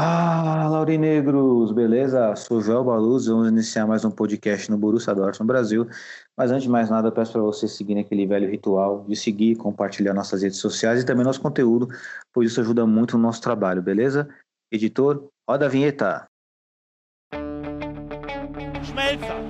Fala, Laurinegros, beleza? Sou Joel Baluz, vamos iniciar mais um podcast no Borussia Dortmund Brasil. Mas antes de mais nada, peço para vocês seguirem aquele velho ritual de seguir, compartilhar nossas redes sociais e também nosso conteúdo, pois isso ajuda muito no nosso trabalho, beleza? Editor, roda a vinheta. Schmelzer,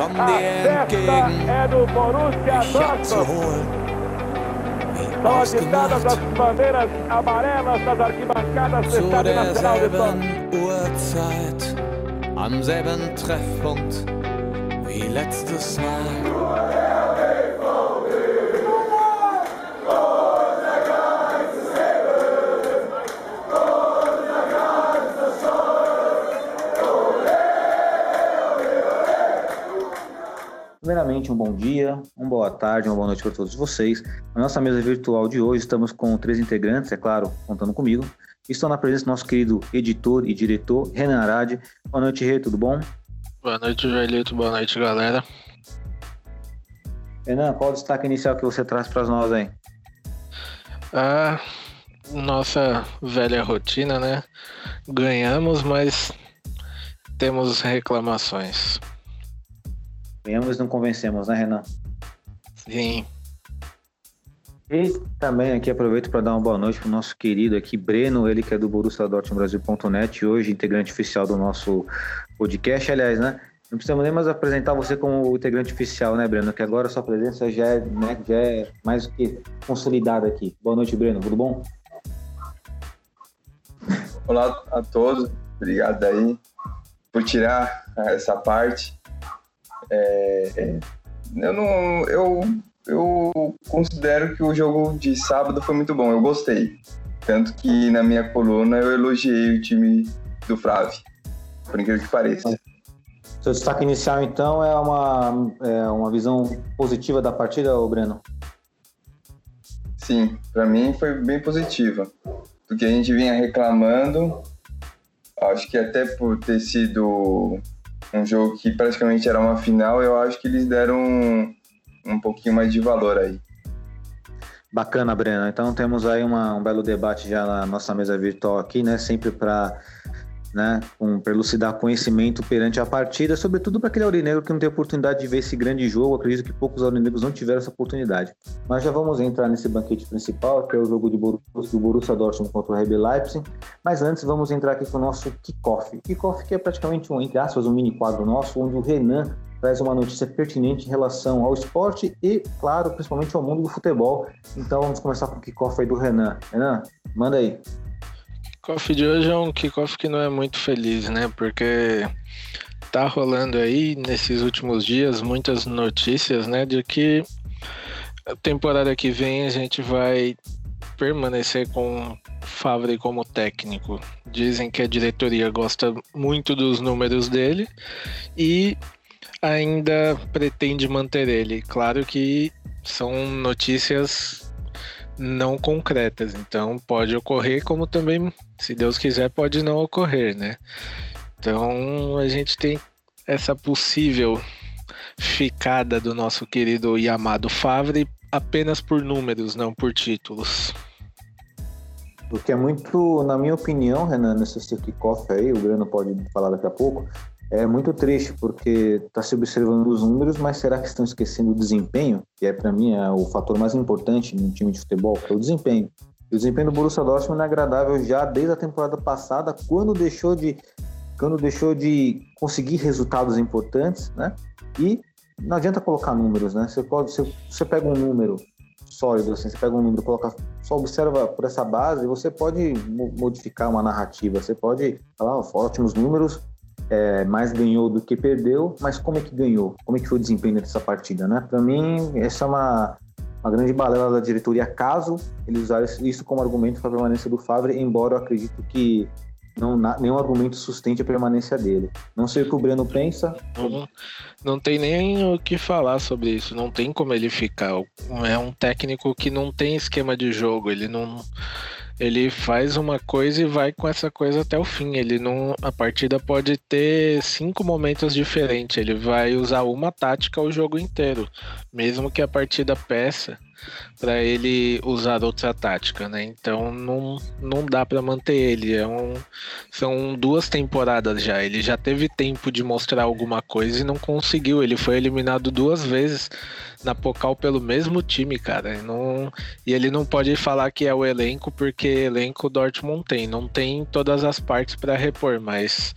komm dir entgegen. Ich hab zu holen. Ausgemacht. Zu derselben Uhrzeit, am selben Treffpunkt wie letztes Mal. Primeiramente, um bom dia, uma boa tarde, uma boa noite para todos vocês. Na nossa mesa virtual de hoje, estamos com três integrantes, é claro, contando comigo. Estou na presença do nosso querido editor e diretor, Renan Arade. Boa noite, Rê, tudo bom? Boa noite, Joelito. Boa noite, galera. Renan, qual o destaque inicial que você traz para nós aí? A nossa velha rotina, né? Ganhamos, mas temos reclamações. E não convencemos, né, Renan? Sim, E também aqui aproveito para dar uma boa noite para o nosso querido aqui, Breno, ele que é do Borussia Dortmund Brasil.net, hoje integrante oficial do nosso podcast, aliás, né? Não precisamos nem mais apresentar você como integrante oficial, né, Breno? Que agora a sua presença já é, né, já é mais do que consolidada aqui. Boa noite, Breno, tudo bom? Olá a todos, obrigado aí por tirar essa parte. É, é, eu não, eu, eu considero que o jogo de sábado foi muito bom, eu gostei. Tanto que na minha coluna eu elogiei o time do Flávio, por incrível que pareça. Seu destaque inicial, então, é uma, é uma visão positiva da partida, Breno? Sim, para mim foi bem positiva. Do que a gente vinha reclamando, acho que até por ter sido um jogo que praticamente era uma final, eu acho que eles deram um, um pouquinho mais de valor aí. Bacana, Breno. Então temos aí uma, um belo debate já na nossa mesa virtual aqui, né? Sempre para né, um, pra elucidar conhecimento perante a partida, sobretudo para aquele aurinegro que não tem oportunidade de ver esse grande jogo. Acredito que poucos aurinegros não tiveram essa oportunidade. Mas já vamos entrar nesse banquete principal, que é o jogo de Borussia, do Borussia Dortmund contra o RB Leipzig. Mas antes vamos entrar aqui com o nosso kickoff. Kickoff que é praticamente um, entre aspas, um mini quadro nosso, onde o Renan traz uma notícia pertinente em relação ao esporte e, claro, principalmente ao mundo do futebol. Então vamos começar com o kickoff aí do Renan. Renan, manda aí. Kickoff de hoje é um kickoff que não é muito feliz, né? Porque tá rolando aí nesses últimos dias muitas notícias, né? De que a temporada que vem a gente vai permanecer com Favre como técnico. Dizem que a diretoria gosta muito dos números dele e ainda pretende manter ele. Claro que são notícias não concretas, então pode ocorrer, como também, se Deus quiser, pode não ocorrer, né? Então a gente tem essa possível ficada do nosso querido e amado Favre apenas por números, não por títulos. O que é muito, na minha opinião, Renan, nesse seu kickoff aí, o Breno pode falar daqui a pouco, é muito triste, porque está se observando os números, mas será que estão esquecendo o desempenho? Que é, para mim, é o fator mais importante no time de futebol, que é o desempenho. O desempenho do Borussia Dortmund é agradável já desde a temporada passada, quando deixou de, quando deixou de conseguir resultados importantes, né? E não adianta colocar números, né? Você, pode, você, você pega um número sólido, assim, você pega um número, coloca, só observa por essa base, você pode modificar uma narrativa, você pode falar, ótimos números, é, mais ganhou do que perdeu, mas como é que ganhou? Como é que foi o desempenho dessa partida, né? Para mim, essa é uma, uma grande balela da diretoria, caso eles usarem isso como argumento para a permanência do Favre, embora eu acredito que não, nenhum argumento sustente a permanência dele. Não sei o que o Breno pensa. Não, não tem nem o que falar sobre isso. Não tem como ele ficar. É um técnico que não tem esquema de jogo. Ele não ele faz uma coisa e vai com essa coisa até o fim. Ele não, a partida pode ter cinco momentos diferentes. Ele vai usar uma tática o jogo inteiro, mesmo que a partida peça para ele usar outra tática, né? Então não, não dá para manter ele. É um, são duas temporadas já. Ele já teve tempo de mostrar alguma coisa e não conseguiu. Ele foi eliminado duas vezes na Pocal pelo mesmo time, cara. E, não, e ele não pode falar que é o elenco, porque elenco Dortmund tem. Não tem todas as partes para repor, mas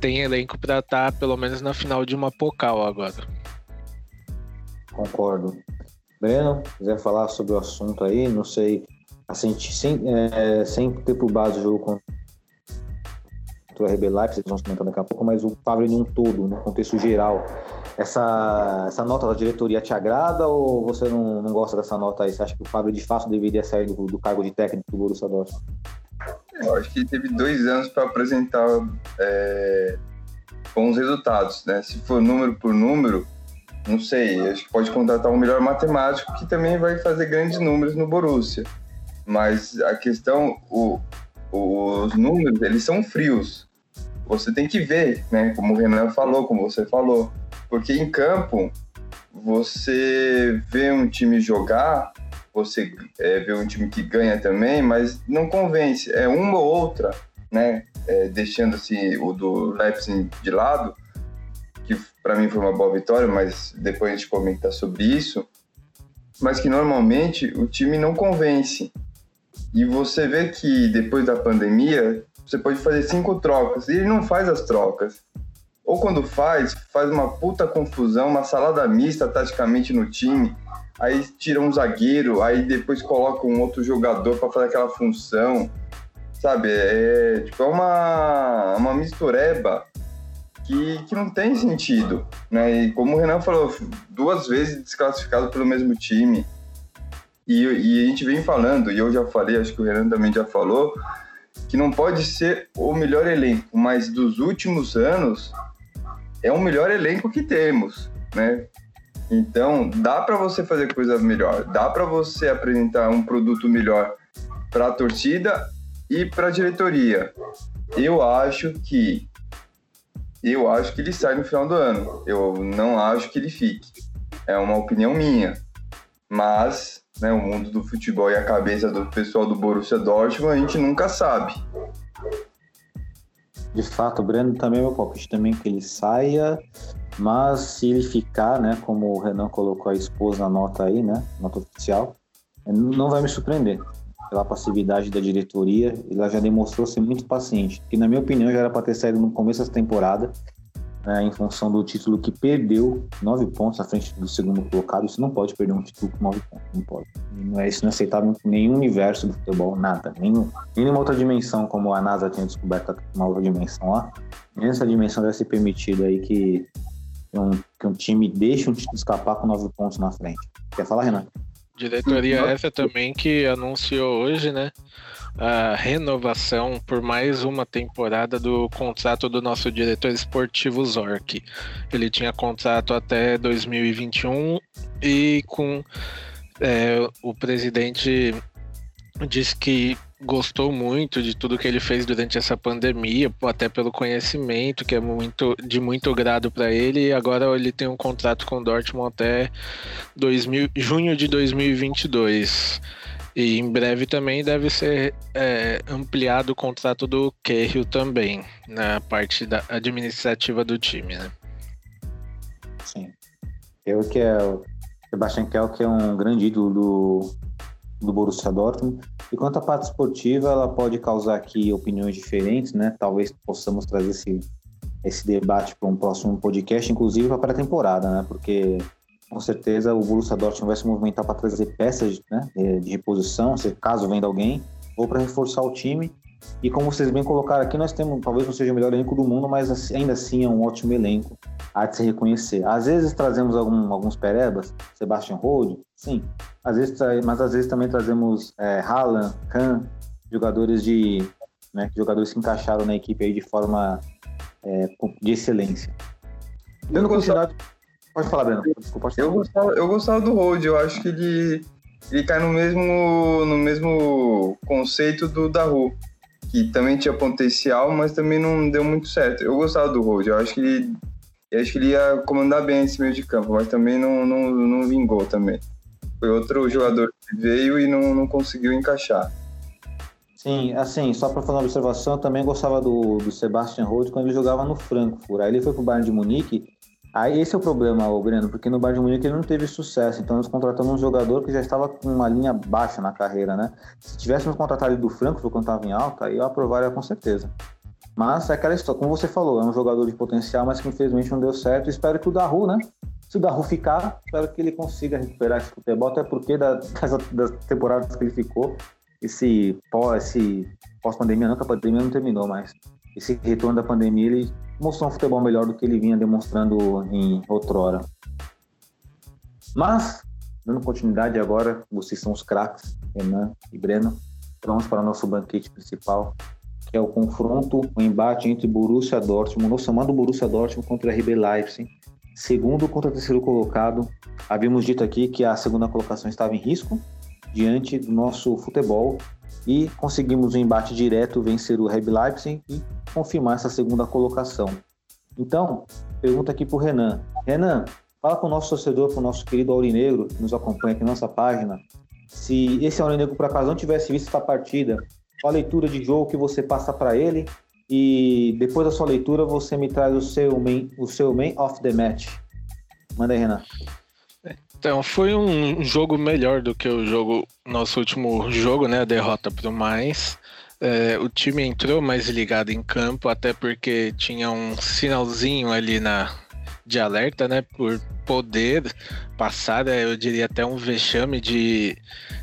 tem elenco para estar tá, pelo menos na final de uma Pocal agora. Concordo. Breno, quiser falar sobre o assunto aí, não sei, assim, sem, é, sem ter por base o jogo contra o RB Leipzig, vamos comentar daqui a pouco, mas o Fábio em um todo, no contexto geral, essa, essa nota da diretoria te agrada ou você não, não gosta dessa nota aí? Você acha que o Fábio de fato deveria sair do, do cargo de técnico do Borussia Dortmund? Eu acho que teve dois anos para apresentar é, bons resultados, né? Se for número por número, não sei, acho que pode contratar um melhor matemático que também vai fazer grandes números no Borussia. Mas a questão, o, os números, eles são frios. Você tem que ver, né? Como o Renan falou, como você falou. Porque em campo, você vê um time jogar, você é, vê um time que ganha também, mas não convence. É uma ou outra, né? É, deixando assim, o do Leipzig de lado, que para mim foi uma boa vitória, mas depois a gente comenta sobre isso. Mas que normalmente o time não convence. E você vê que depois da pandemia, você pode fazer cinco trocas e ele não faz as trocas ou quando faz, faz uma puta confusão, uma salada mista taticamente no time, aí tira um zagueiro, aí depois coloca um outro jogador para fazer aquela função, sabe? É, tipo, é uma, uma mistureba que, que não tem sentido, né? E como o Renan falou, duas vezes desclassificado pelo mesmo time. E, e a gente vem falando, e eu já falei, acho que o Renan também já falou, que não pode ser o melhor elenco, mas dos últimos anos, é o melhor elenco que temos, né? Então, dá para você fazer coisa melhor, dá para você apresentar um produto melhor para a torcida e para a diretoria. Eu acho que eu acho que ele sai no final do ano. Eu não acho que ele fique. É uma opinião minha. Mas, né, o mundo do futebol e a cabeça do pessoal do Borussia Dortmund, a gente nunca sabe. De fato, o Breno também é meu palpite também que ele saia, mas se ele ficar, né, como o Renan colocou a esposa na nota aí, né, nota oficial, não vai me surpreender. Pela passividade da diretoria, ela já demonstrou ser muito paciente, que na minha opinião já era para ter saído no começo dessa temporada, né, em função do título que perdeu nove pontos à frente do segundo colocado. Isso não pode perder um título com nove pontos, não pode. Não é isso não é aceitável em nenhum universo do futebol, nada. Nenhum, nenhuma outra dimensão, como a NASA tinha descoberto uma outra dimensão lá. Nessa dimensão deve ser permitido aí que um, que um time deixe um título escapar com nove pontos na frente. Quer falar, Renan? Diretoria essa também que anunciou hoje, né? a renovação por mais uma temporada do contrato do nosso diretor esportivo Zork. Ele tinha contrato até 2021 e com é, o presidente disse que gostou muito de tudo que ele fez durante essa pandemia, até pelo conhecimento, que é muito de muito grado para ele, e agora ele tem um contrato com o Dortmund até 2000, junho de 2022. E em breve também deve ser é, ampliado o contrato do Cahill também, na parte da administrativa do time, né? Sim. Eu que é o Sebastian Kell, que é um grande ídolo do, do Borussia Dortmund. E quanto à parte esportiva, ela pode causar aqui opiniões diferentes, né? Talvez possamos trazer esse, esse debate para um próximo podcast, inclusive para a pré-temporada, né? Porque com certeza o Borussia Dortmund vai se movimentar para trazer peças né, de reposição, se caso venda alguém, ou para reforçar o time. E como vocês bem colocaram aqui, nós temos, talvez não seja o melhor elenco do mundo, mas assim, ainda assim é um ótimo elenco, há de se reconhecer. Às vezes trazemos algum, alguns perebas, Sebastian Rode, sim, às vezes, mas às vezes também trazemos é, Haaland, Kahn, jogadores de, né? Que jogadores se encaixaram na equipe aí de forma é, de excelência. Dando continuidade. Pode falar, Breno. Desculpa, pode falar. Eu gostava, eu gostava do Hold, eu acho que ele, ele cai no mesmo, no mesmo conceito do Daru, que também tinha potencial, mas também não deu muito certo. Eu gostava do Hold, eu acho que ele, eu acho que ele ia comandar bem esse meio de campo, mas também não, não, não vingou também. Foi outro jogador que veio e não, não conseguiu encaixar. Sim, assim, só para fazer uma observação, eu também gostava do, do Sebastian Rhodes quando ele jogava no Frankfurt. Aí ele foi pro Bayern de Munique. Aí esse é o problema, o Breno, porque no Bayern de Munique ele não teve sucesso. Então nós contratamos um jogador que já estava com uma linha baixa na carreira, né? Se tivéssemos contratado ele do Frankfurt quando estava em alta, aí eu aprovaria com certeza. Mas é aquela história, como você falou, é um jogador de potencial, mas que infelizmente não deu certo. Espero que o Daru, né? Se o Daru ficar, espero que ele consiga recuperar esse futebol, até porque da, das, das temporadas que ele ficou, esse esse pós-pandemia, não que a pandemia não terminou, mas esse retorno da pandemia, ele mostrou um futebol melhor do que ele vinha demonstrando em outrora. Mas, dando continuidade agora, vocês são os craques, Renan e Breno, vamos para o nosso banquete principal, que é o confronto, o embate entre Borussia Dortmund, nosso chamado Borussia Dortmund contra RB Leipzig, segundo contra terceiro colocado. Havíamos dito aqui que a segunda colocação estava em risco, diante do nosso futebol e conseguimos um embate direto, vencer o RB Leipzig e confirmar essa segunda colocação. Então, pergunta aqui para o Renan. Renan, fala com o nosso torcedor, com o nosso querido Aurinegro, que nos acompanha aqui na nossa página, se esse Aurinegro por acaso não tivesse visto essa partida, qual a leitura de jogo que você passa para ele e depois da sua leitura você me traz o seu main, o seu main of the match. Manda aí, Renan. Então, foi um jogo melhor do que o jogo, nosso último jogo, né? A derrota pro mais. É, o time entrou mais ligado em campo, até porque tinha um sinalzinho ali na, de alerta, né? Por poder passar, né, eu diria até um vexame de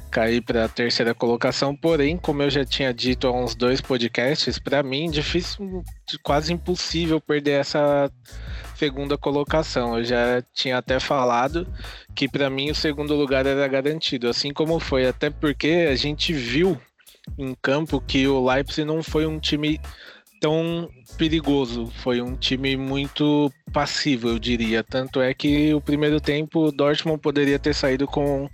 cair para a terceira colocação. Porém, como eu já tinha dito há uns dois podcasts, para mim difícil, quase impossível perder essa segunda colocação. Eu já tinha até falado que para mim o segundo lugar era garantido, assim como foi, até porque a gente viu em campo que o Leipzig não foi um time tão perigoso, foi um time muito passivo, eu diria. Tanto é que o primeiro tempo o Dortmund poderia ter saído com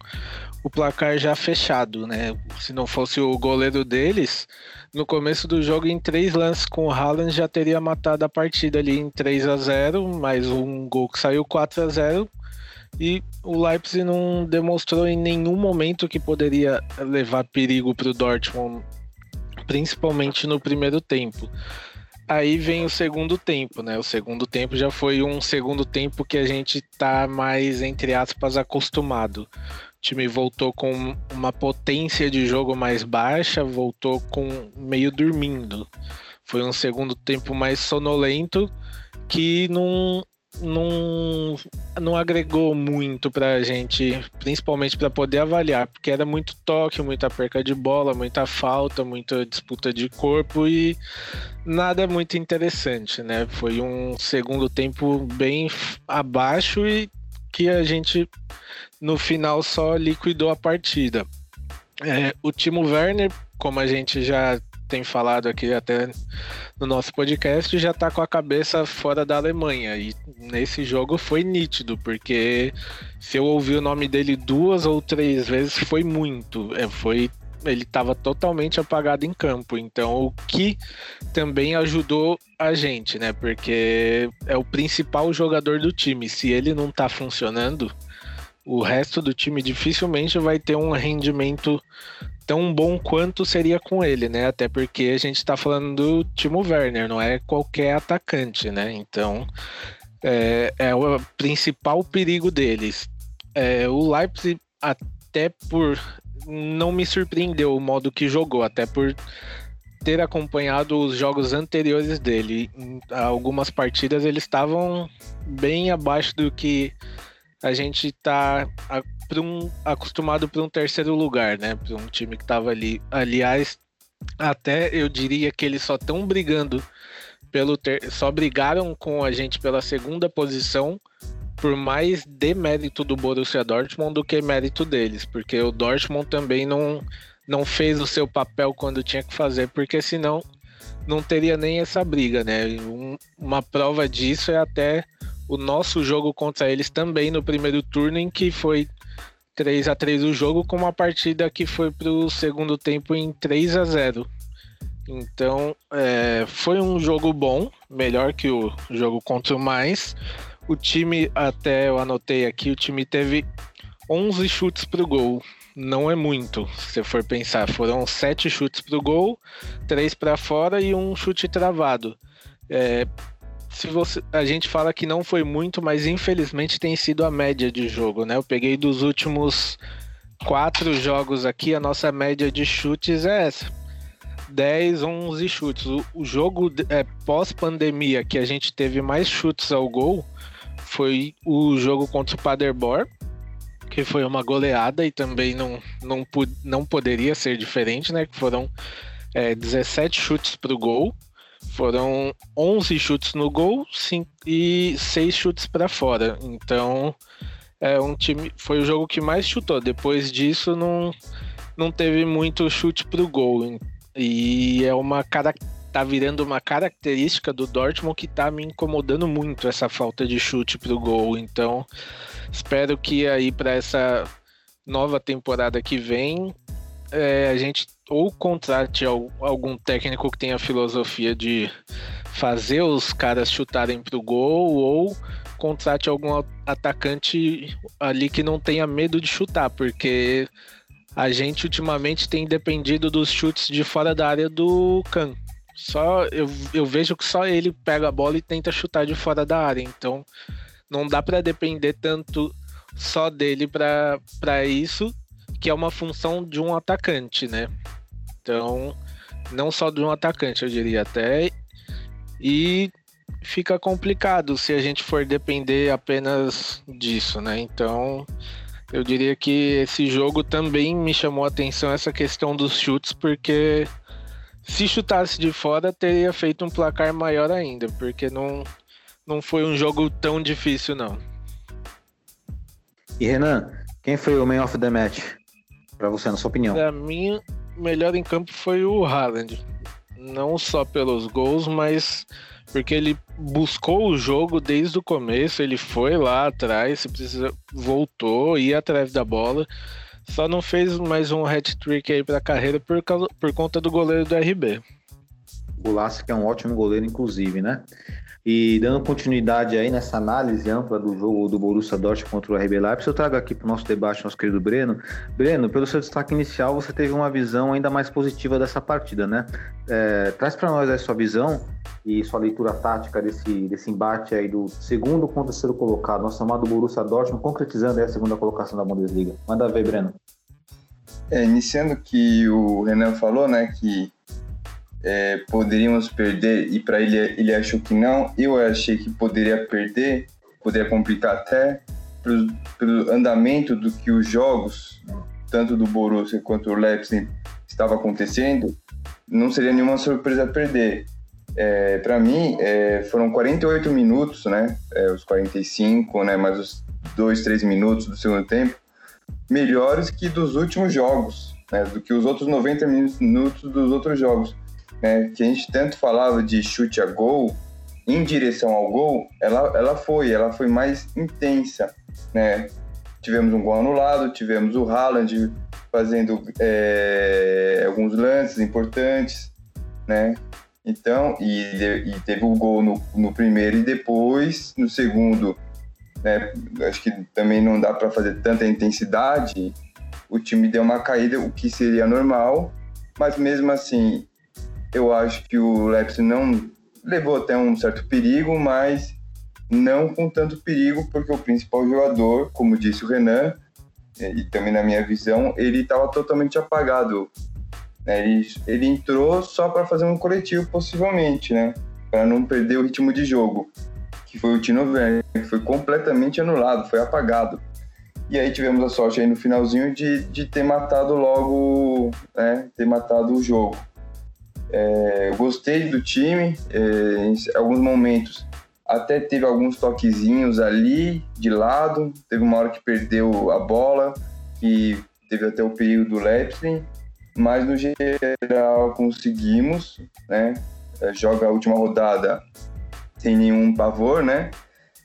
o placar já fechado, né? Se não fosse o goleiro deles, no começo do jogo, em três lances com o Haaland, já teria matado a partida ali em 3 a 0 mais um gol que saiu 4 a 0 e o Leipzig não demonstrou em nenhum momento que poderia levar perigo para o Dortmund, principalmente no primeiro tempo. Aí vem o segundo tempo, né? O segundo tempo já foi um segundo tempo que a gente tá mais, entre aspas, acostumado time voltou com uma potência de jogo mais baixa, voltou com meio dormindo. Foi um segundo tempo mais sonolento que não, não, não agregou muito para a gente, principalmente para poder avaliar, porque era muito toque, muita perca de bola, muita falta, muita disputa de corpo e nada muito interessante, né? Foi um segundo tempo bem abaixo e que a gente no final só liquidou a partida. É, o Timo Werner, como a gente já tem falado aqui até no nosso podcast, já está com a cabeça fora da Alemanha. E nesse jogo foi nítido, porque se eu ouvir o nome dele duas ou três vezes, foi muito. É, foi ele estava totalmente apagado em campo. Então, o que também ajudou a gente, né? Porque é o principal jogador do time. Se ele não está funcionando, o resto do time dificilmente vai ter um rendimento tão bom quanto seria com ele, né? Até porque a gente está falando do Timo Werner, não é qualquer atacante, né? Então é, é o principal perigo deles. É, o Leipzig, até por. Não me surpreendeu o modo que jogou, até por ter acompanhado os jogos anteriores dele. Em algumas partidas eles estavam bem abaixo do que a gente tá um, acostumado para um terceiro lugar, né? Para um time que tava ali. Aliás, até eu diria que eles só estão brigando pelo ter... só brigaram com a gente pela segunda posição por mais demérito do Borussia Dortmund do que mérito deles, porque o Dortmund também não não fez o seu papel quando tinha que fazer, porque senão não teria nem essa briga, né? Um, uma prova disso é até o nosso jogo contra eles também no primeiro turno, em que foi 3 a 3 o jogo, com uma partida que foi para o segundo tempo em 3 a 0 Então, é, foi um jogo bom, melhor que o jogo contra o Mais. O time, até eu anotei aqui, o time teve 11 chutes para o gol. Não é muito, se for pensar. Foram 7 chutes para o gol, 3 para fora e um chute travado. É, se você, a gente fala que não foi muito, mas infelizmente tem sido a média de jogo, né? Eu peguei dos últimos quatro jogos aqui, a nossa média de chutes é essa. 10, 11 chutes. O, jogo é, pós-pandemia que a gente teve mais chutes ao gol foi o jogo contra o Paderborn, que foi uma goleada e também não, não, não poderia ser diferente, né? Que foram é, 17 chutes para o gol. Foram 11 chutes no gol cinco, e 6 chutes para fora. Então, é um time foi o jogo que mais chutou. Depois disso, não, não teve muito chute para o gol. E é uma tá virando uma característica do Dortmund que tá me incomodando muito essa falta de chute para o gol. Então, espero que aí para essa nova temporada que vem é, a gente ou contrate algum técnico que tenha a filosofia de fazer os caras chutarem pro gol, ou contrate algum atacante ali que não tenha medo de chutar, porque a gente ultimamente tem dependido dos chutes de fora da área do Can. Só eu, eu vejo que só ele pega a bola e tenta chutar de fora da área, então não dá para depender tanto só dele para isso que é uma função de um atacante, né? Então, não só de um atacante, eu diria até. E fica complicado se a gente for depender apenas disso, né? Então, eu diria que esse jogo também me chamou a atenção essa questão dos chutes, porque se chutasse de fora teria feito um placar maior ainda, porque não, não foi um jogo tão difícil, não. E Renan, quem foi o man of the match? Para você, na sua opinião? Para mim, o melhor em campo foi o Haaland. Não só pelos gols, mas porque ele buscou o jogo desde o começo, ele foi lá atrás, se precisa, voltou, ia atrás da bola. Só não fez mais um hat-trick aí para a carreira por, causa, por conta do goleiro do RB. O Lasse que é um ótimo goleiro, inclusive, né? E dando continuidade aí nessa análise ampla do jogo do Borussia Dortmund contra o RB Leipzig, eu trago aqui para o nosso debate, nosso querido Breno. Breno, pelo seu destaque inicial, você teve uma visão ainda mais positiva dessa partida, né? É, traz para nós a sua visão e sua leitura tática desse, desse embate aí do segundo contra o terceiro colocado, nosso amado Borussia Dortmund, concretizando a segunda colocação da Bundesliga. Manda ver, Breno. É, iniciando que o Renan falou, né, que é, poderíamos perder e para ele ele achou que não. Eu achei que poderia perder, poderia complicar até pelo, pelo andamento do que os jogos, tanto do Borussia quanto do Leipzig, estava acontecendo. Não seria nenhuma surpresa perder. É, para mim, é, foram 48 minutos, né? É, os 45, né? Mais os 2, 3 minutos do segundo tempo, melhores que dos últimos jogos, né? Do que os outros 90 minutos dos outros jogos né, que a gente tanto falava de chute a gol, em direção ao gol, ela, ela foi, ela foi mais intensa, né? Tivemos um gol anulado, tivemos o Haaland fazendo é, alguns lances importantes, né? Então, e, e teve o gol no, no, primeiro e depois, no segundo, né? Acho que também não dá para fazer tanta intensidade. O time deu uma caída, o que seria normal, mas mesmo assim, eu acho que o Leipzig não levou até um certo perigo, mas não com tanto perigo, porque o principal jogador, como disse o Renan, e também na minha visão, ele estava totalmente apagado. Né? Ele, ele entrou só para fazer um coletivo, possivelmente, né? para não perder o ritmo de jogo, que foi o Tino Werner, que foi completamente anulado, foi apagado. E aí tivemos a sorte aí no finalzinho de, de ter matado logo, né? ter matado o jogo. É, gostei do time, é, em alguns momentos até teve alguns toquezinhos ali de lado, teve uma hora que perdeu a bola e teve até o perigo do Leipzig, mas no geral conseguimos, né? É, joga a última rodada sem nenhum pavor, né?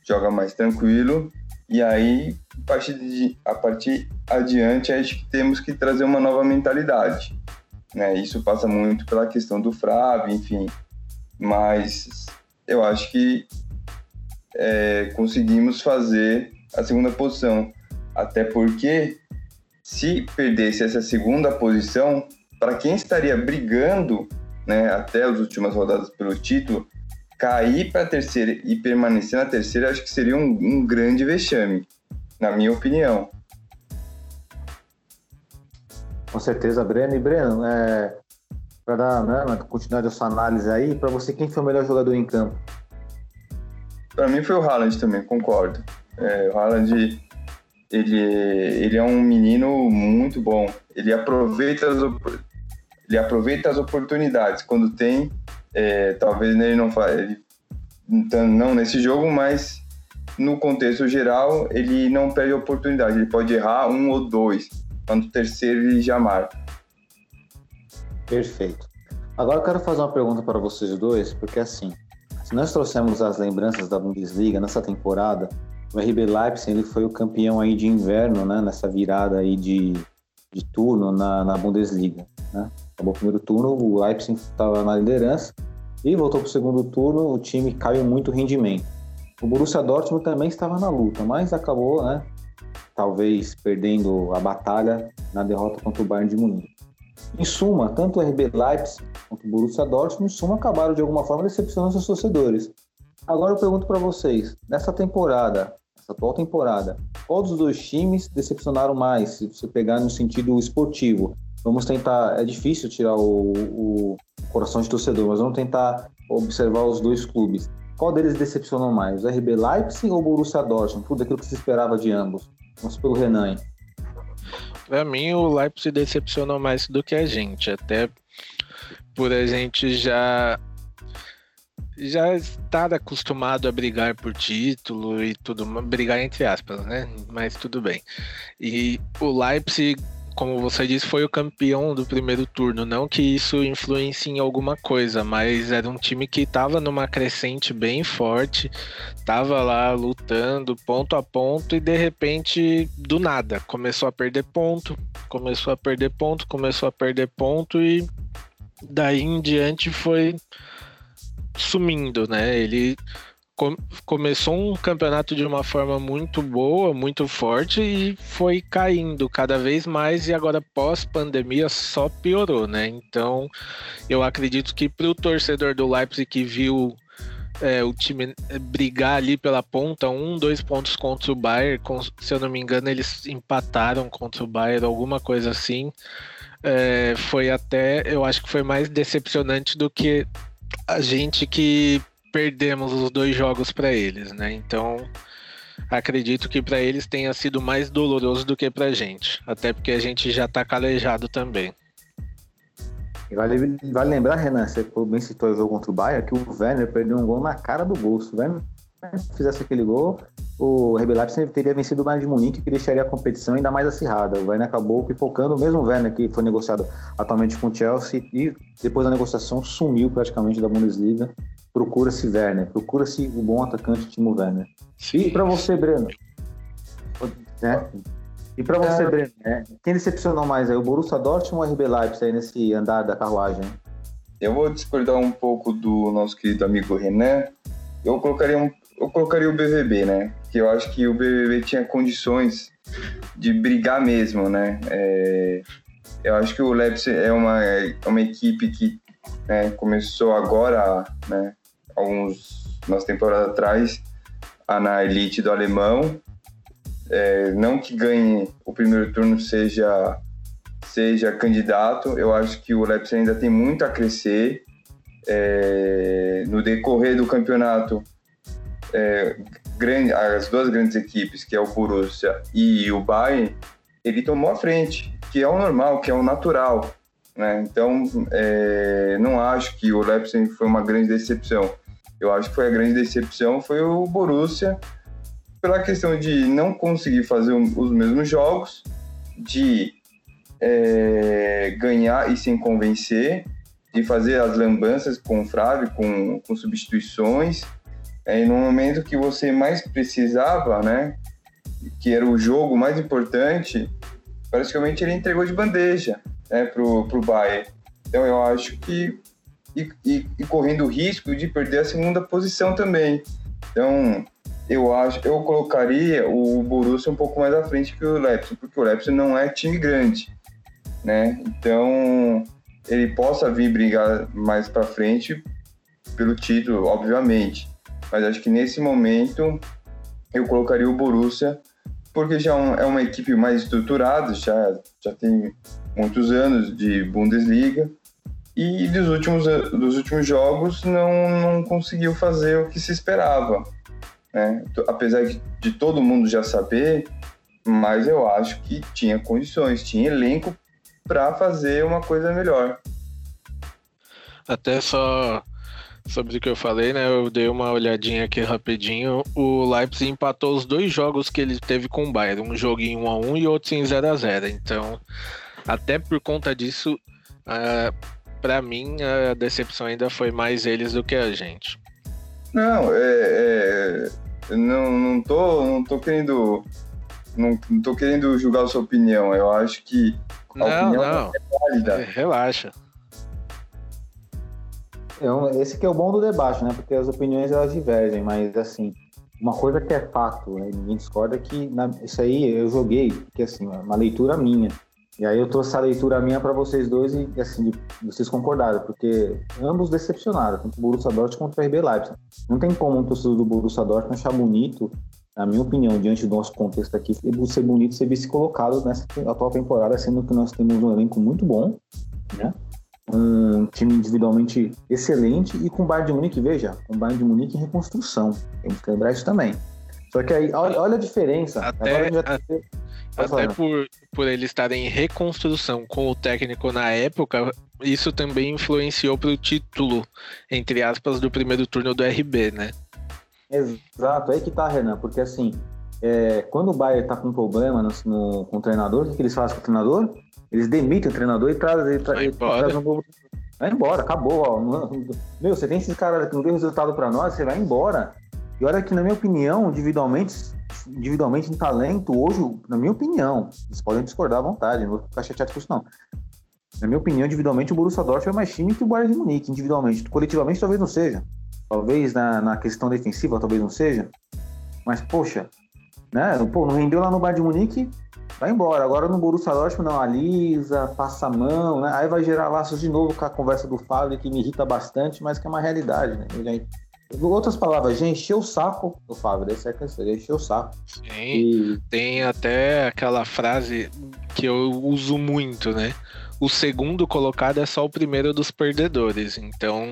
Joga mais tranquilo. E aí, a partir, de, a partir adiante, acho que temos que trazer uma nova mentalidade. Né? Isso passa muito pela questão do Frávio, enfim. Mas eu acho que é, conseguimos fazer a segunda posição. Até porque, se perdesse essa segunda posição, para quem estaria brigando né, até as últimas rodadas pelo título, cair para a terceira e permanecer na terceira, acho que seria um, um grande vexame, na minha opinião. Com certeza, Breno. E Breno, é, para dar né, continuidade a sua análise aí, para você, quem foi o melhor jogador em campo? Para mim foi o Haaland também, concordo. É, o Haaland, ele, ele é um menino muito bom. Ele aproveita as, ele aproveita as oportunidades quando tem. É, talvez ele não faz, então, não nesse jogo, mas no contexto geral ele não perde oportunidade. Ele pode errar um ou dois, no terceiro ele já marca. Perfeito. Agora eu quero fazer uma pergunta para vocês dois, porque assim, se nós trouxemos as lembranças da Bundesliga nessa temporada, o RB Leipzig ele foi o campeão aí de inverno, né, nessa virada aí de, de turno na, na Bundesliga. Né? Acabou o primeiro turno, o Leipzig estava na liderança e voltou para o segundo turno, o time caiu muito rendimento. O Borussia Dortmund também estava na luta, mas acabou, né, talvez perdendo a batalha na derrota contra o Bayern de Munique. Em suma, tanto o RB Leipzig quanto o Borussia Dortmund, em suma, acabaram de alguma forma decepcionando seus torcedores. Agora eu pergunto para vocês, nessa temporada, essa atual temporada, qual dos dois times decepcionaram mais, se você pegar no sentido esportivo? Vamos tentar, é difícil tirar o, o coração de torcedor, mas vamos tentar observar os dois clubes. Qual deles decepcionou mais, o RB Leipzig ou o Borussia Dortmund? Tudo aquilo que se esperava de ambos. Vamos pelo Renan. Para mim, o Leipzig decepcionou mais do que a gente, até por a gente já já estar acostumado a brigar por título e tudo, brigar entre aspas, né? Mas tudo bem. E o Leipzig como você disse, foi o campeão do primeiro turno. Não que isso influencie em alguma coisa, mas era um time que estava numa crescente bem forte, estava lá lutando ponto a ponto e de repente, do nada, começou a perder ponto, começou a perder ponto, começou a perder ponto e daí em diante foi sumindo, né? Ele começou um campeonato de uma forma muito boa, muito forte e foi caindo cada vez mais e agora pós pandemia só piorou, né? Então eu acredito que para o torcedor do Leipzig que viu é, o time brigar ali pela ponta, um, dois pontos contra o Bayern, com, se eu não me engano eles empataram contra o Bayern, alguma coisa assim. É, foi até, eu acho que foi mais decepcionante do que a gente que perdemos os dois jogos para eles, né? Então, acredito que para eles tenha sido mais doloroso do que para gente, até porque a gente já está calejado também. Vale, vale lembrar, Renan, você bem citou o jogo contra o Bayern, que o Werner perdeu um gol na cara do gol. Se o Werner fizesse aquele gol, o RB Leipzig teria vencido o Bayern de Munique, que deixaria a competição ainda mais acirrada. O Werner acabou pipocando, o mesmo Werner que foi negociado atualmente com o Chelsea e depois da negociação sumiu praticamente da Bundesliga procura-se Werner, procura-se o bom atacante Timo Werner. E para você, Breno? Né? E para você, é... Breno, né? quem decepcionou mais aí, o Borussia Dortmund ou o RB Leipzig aí nesse andar da carruagem? Eu vou discordar um pouco do nosso querido amigo Renan. Eu colocaria, um, eu colocaria o BVB, né? Que eu acho que o BVB tinha condições de brigar mesmo, né? É, eu acho que o Leipzig é uma, é uma equipe que né, começou agora, né, alguns umas temporadas atrás na elite do alemão. É, não que ganhe o primeiro turno seja seja candidato, eu acho que o Leipzig ainda tem muito a crescer. É, no decorrer do campeonato, é, grande, as duas grandes equipes, que é o Borussia e o Bayern, ele tomou a frente, que é o normal, que é o natural. Né? Então, é, não acho que o Leipzig foi uma grande decepção. Eu acho que foi a grande decepção foi o Borussia pela questão de não conseguir fazer os mesmos jogos, de é, ganhar e sem convencer, de fazer as lambanças com o Flávio, com, com substituições, e no momento que você mais precisava, né, que era o jogo mais importante, praticamente ele entregou de bandeja né, pro, pro Bayern. Então eu acho que e, e, e, correndo o risco de perder a segunda posição também. Então eu acho eu colocaria o Borussia um pouco mais à frente que o Leipzig, porque o Leipzig não é time grande, né? Então ele possa vir brigar mais para frente pelo título, obviamente. Mas acho que nesse momento eu colocaria o Borussia porque já é uma equipe mais estruturada, já, já tem muitos anos de Bundesliga e dos últimos, dos últimos jogos não, não conseguiu fazer o que se esperava. Né? Apesar de todo mundo já saber, mas eu acho que tinha condições, tinha elenco para fazer uma coisa melhor. Até só sobre o que eu falei, né? Eu dei uma olhadinha aqui rapidinho. O Leipzig empatou os dois jogos que ele teve com o Bayern, um jogo em 1 a 1 e outro em 0 a 0. Então, até por conta disso, uh, para mim a decepção ainda foi mais eles do que a gente. Não, é, é não, não tô, não tô querendo, não, não tô querendo julgar a sua opinião. Eu acho que a não, opinião não. é válida. Relaxa. É esse que é o bom do debate, né? Porque as opiniões elas divergem, mas assim, uma coisa que é fato, né? ninguém discorda é que na, isso aí eu joguei, porque assim, uma leitura minha. E aí eu trouxe a leitura minha para vocês dois e assim, vocês concordaram, porque ambos decepcionaram, tanto o Borussia Dortmund quanto o RB Leipzig. Não tem como um torcedor do Borussia Dortmund achar bonito, na minha opinião, diante do nosso contexto aqui, ser bonito ser vice colocado nessa atual temporada, sendo que nós temos um elenco muito bom, né? Um time individualmente excelente e com o Bayern de Munique, veja, com o Bayern de Munique em reconstrução. Temos que lembrar isso também. Só que aí, olha, olha a diferença. Até, até, até por, por ele estar em reconstrução com o técnico na época, isso também influenciou para o título, entre aspas, do primeiro turno do RB, né? Exato, aí que tá, Renan, porque assim, é, quando o Bayern tá com problema no, no, com o treinador, o que, que eles fazem com o treinador? Eles demitem o treinador e trazem tra traz um novo. Vai embora, acabou. Ó. Meu, você tem esses caras que não deu resultado para nós, você vai embora. E olha que, na minha opinião, individualmente, individualmente em talento, hoje, na minha opinião, vocês podem discordar à vontade, não vou ficar chateado com isso, não. Na minha opinião, individualmente, o Borussia Dortmund é mais time que o Bayern de Munique, individualmente. Coletivamente, talvez não seja. Talvez na, na questão defensiva, talvez não seja. Mas, poxa, né? Pô, não rendeu lá no Bayern de Munique, vai embora. Agora no Borussia Dortmund não alisa, passa a mão, né? Aí vai gerar laços de novo com a conversa do Fábio, que me irrita bastante, mas que é uma realidade, né? Outras palavras, já encheu o saco do Fábio, esse é que já encheu o saco. Sim, e... tem até aquela frase que eu uso muito, né? O segundo colocado é só o primeiro dos perdedores. Então,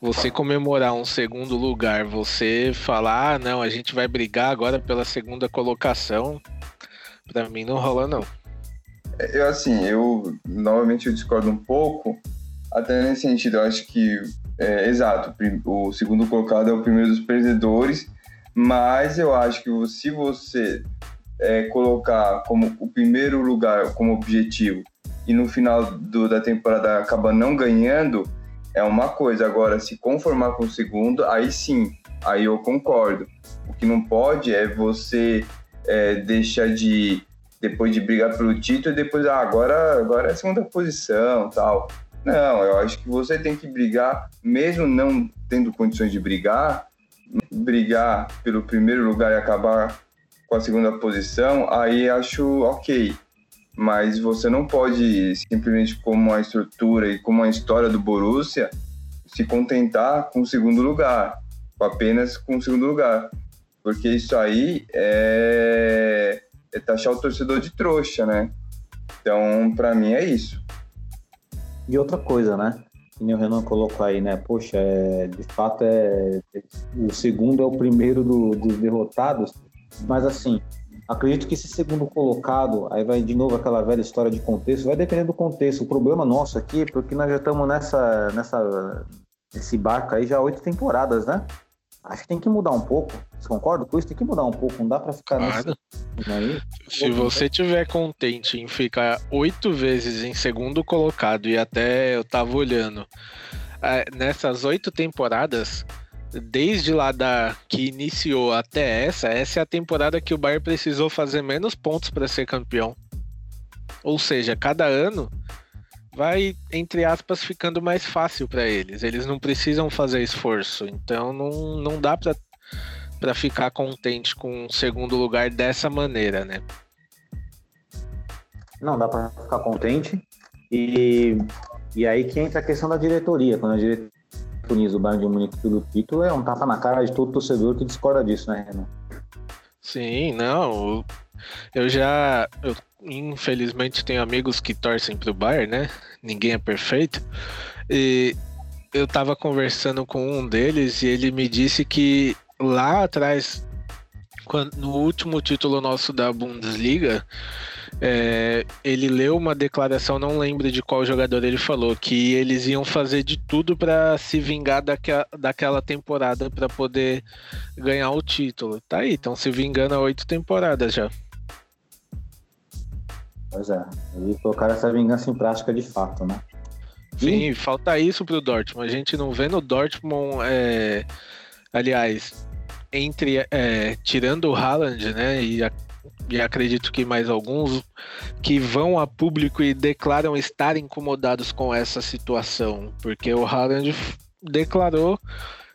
você comemorar um segundo lugar, você falar, ah, não, a gente vai brigar agora pela segunda colocação, Pra mim não rola, não. Eu, assim, eu novamente eu discordo um pouco, até nesse sentido, eu acho que, é, exato, o segundo colocado é o primeiro dos perdedores, mas eu acho que se você é, colocar como o primeiro lugar como objetivo e no final do, da temporada acaba não ganhando, é uma coisa. Agora, se conformar com o segundo, aí sim, aí eu concordo. O que não pode é você é, deixa de depois de brigar pelo título e depois ah, agora agora é segunda posição tal. Não eu acho que você tem que brigar mesmo não tendo condições de brigar brigar pelo primeiro lugar e acabar com a segunda posição aí acho ok. Mas você não pode simplesmente como a estrutura e como a história do Borussia se contentar com o segundo lugar apenas com o segundo lugar porque isso aí é, é taxar o torcedor de trouxa, né? Então, para mim é isso. E outra coisa, né? Que o Renan colocou aí, né? Poxa, é, de fato é. O segundo é o primeiro do, dos derrotados, mas assim, acredito que esse segundo colocado, aí vai de novo aquela velha história de contexto, vai depender do contexto. O problema nosso aqui, porque nós já estamos nessa, nessa, nesse barco aí já oito temporadas, né? Acho que tem que mudar um pouco. Você concorda com isso? Tem que mudar um pouco. Não dá pra ficar Claro. nesse. Aí. Se você tiver contente em ficar oito vezes em segundo colocado e até eu tava olhando é, nessas oito temporadas, desde lá da que iniciou até essa, essa é a temporada que o Bayern precisou fazer menos pontos para ser campeão. Ou seja, cada ano vai entre aspas ficando mais fácil para eles. Eles não precisam fazer esforço, então não, não dá para para ficar contente com o segundo lugar dessa maneira, né? Não, dá pra ficar contente. E, e aí que entra a questão da diretoria. Quando a diretoria o Bayern de Munique pelo título, é um tapa na cara de todo torcedor que discorda disso, né, Renan? Sim, não. Eu já. Eu, infelizmente tenho amigos que torcem pro Bayern, né? Ninguém é perfeito. E eu tava conversando com um deles e ele me disse que lá atrás, quando, no último título nosso da Bundesliga, é, ele leu uma declaração, não lembro de qual jogador ele falou, que eles iam fazer de tudo para se vingar daquela, daquela temporada para poder ganhar o título. Tá aí, estão se vingando há oito temporadas já. Pois é. E colocaram essa vingança em prática de fato, né? Sim, falta isso pro Dortmund. A gente não vê no Dortmund, é, aliás, entre é, tirando o Haaland, né? E, a- e acredito que mais alguns que vão a público e declaram estar incomodados com essa situação, porque o Haaland declarou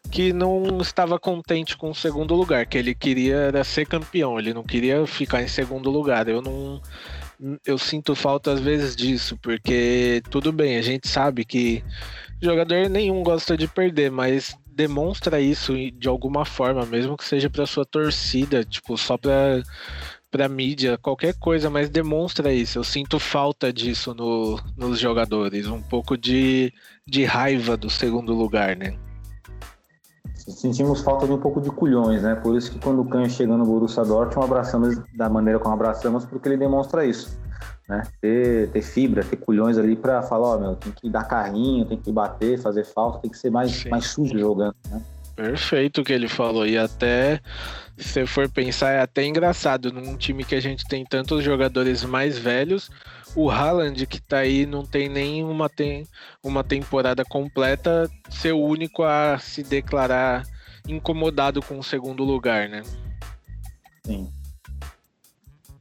que não estava contente com o segundo lugar, que ele queria era ser campeão, ele não queria ficar em segundo lugar. Eu não eu sinto falta às vezes disso, porque tudo bem, a gente sabe que jogador nenhum gosta de perder, mas demonstra isso de alguma forma, mesmo que seja para sua torcida, tipo, só para para mídia, qualquer coisa, mas demonstra isso. Eu sinto falta disso no, nos jogadores, um pouco de, de raiva do segundo lugar, né? Sentimos falta de um pouco de culhões, né? Por isso que quando o Canho chega no Borussia Dortmund, abraçamos da maneira como abraçamos, porque ele demonstra isso, né? Ter, ter fibra, ter culhões ali pra falar, ó, meu, tem que dar carrinho, tem que bater, fazer falta, tem que ser mais, Sim. mais sujo jogando, né? Perfeito o que ele falou. E até, se você for pensar, é até engraçado. Num time que a gente tem tantos jogadores mais velhos, o Haaland, que tá aí, não tem nem uma, tem, uma temporada completa, ser o único a se declarar incomodado com o segundo lugar, né? Sim.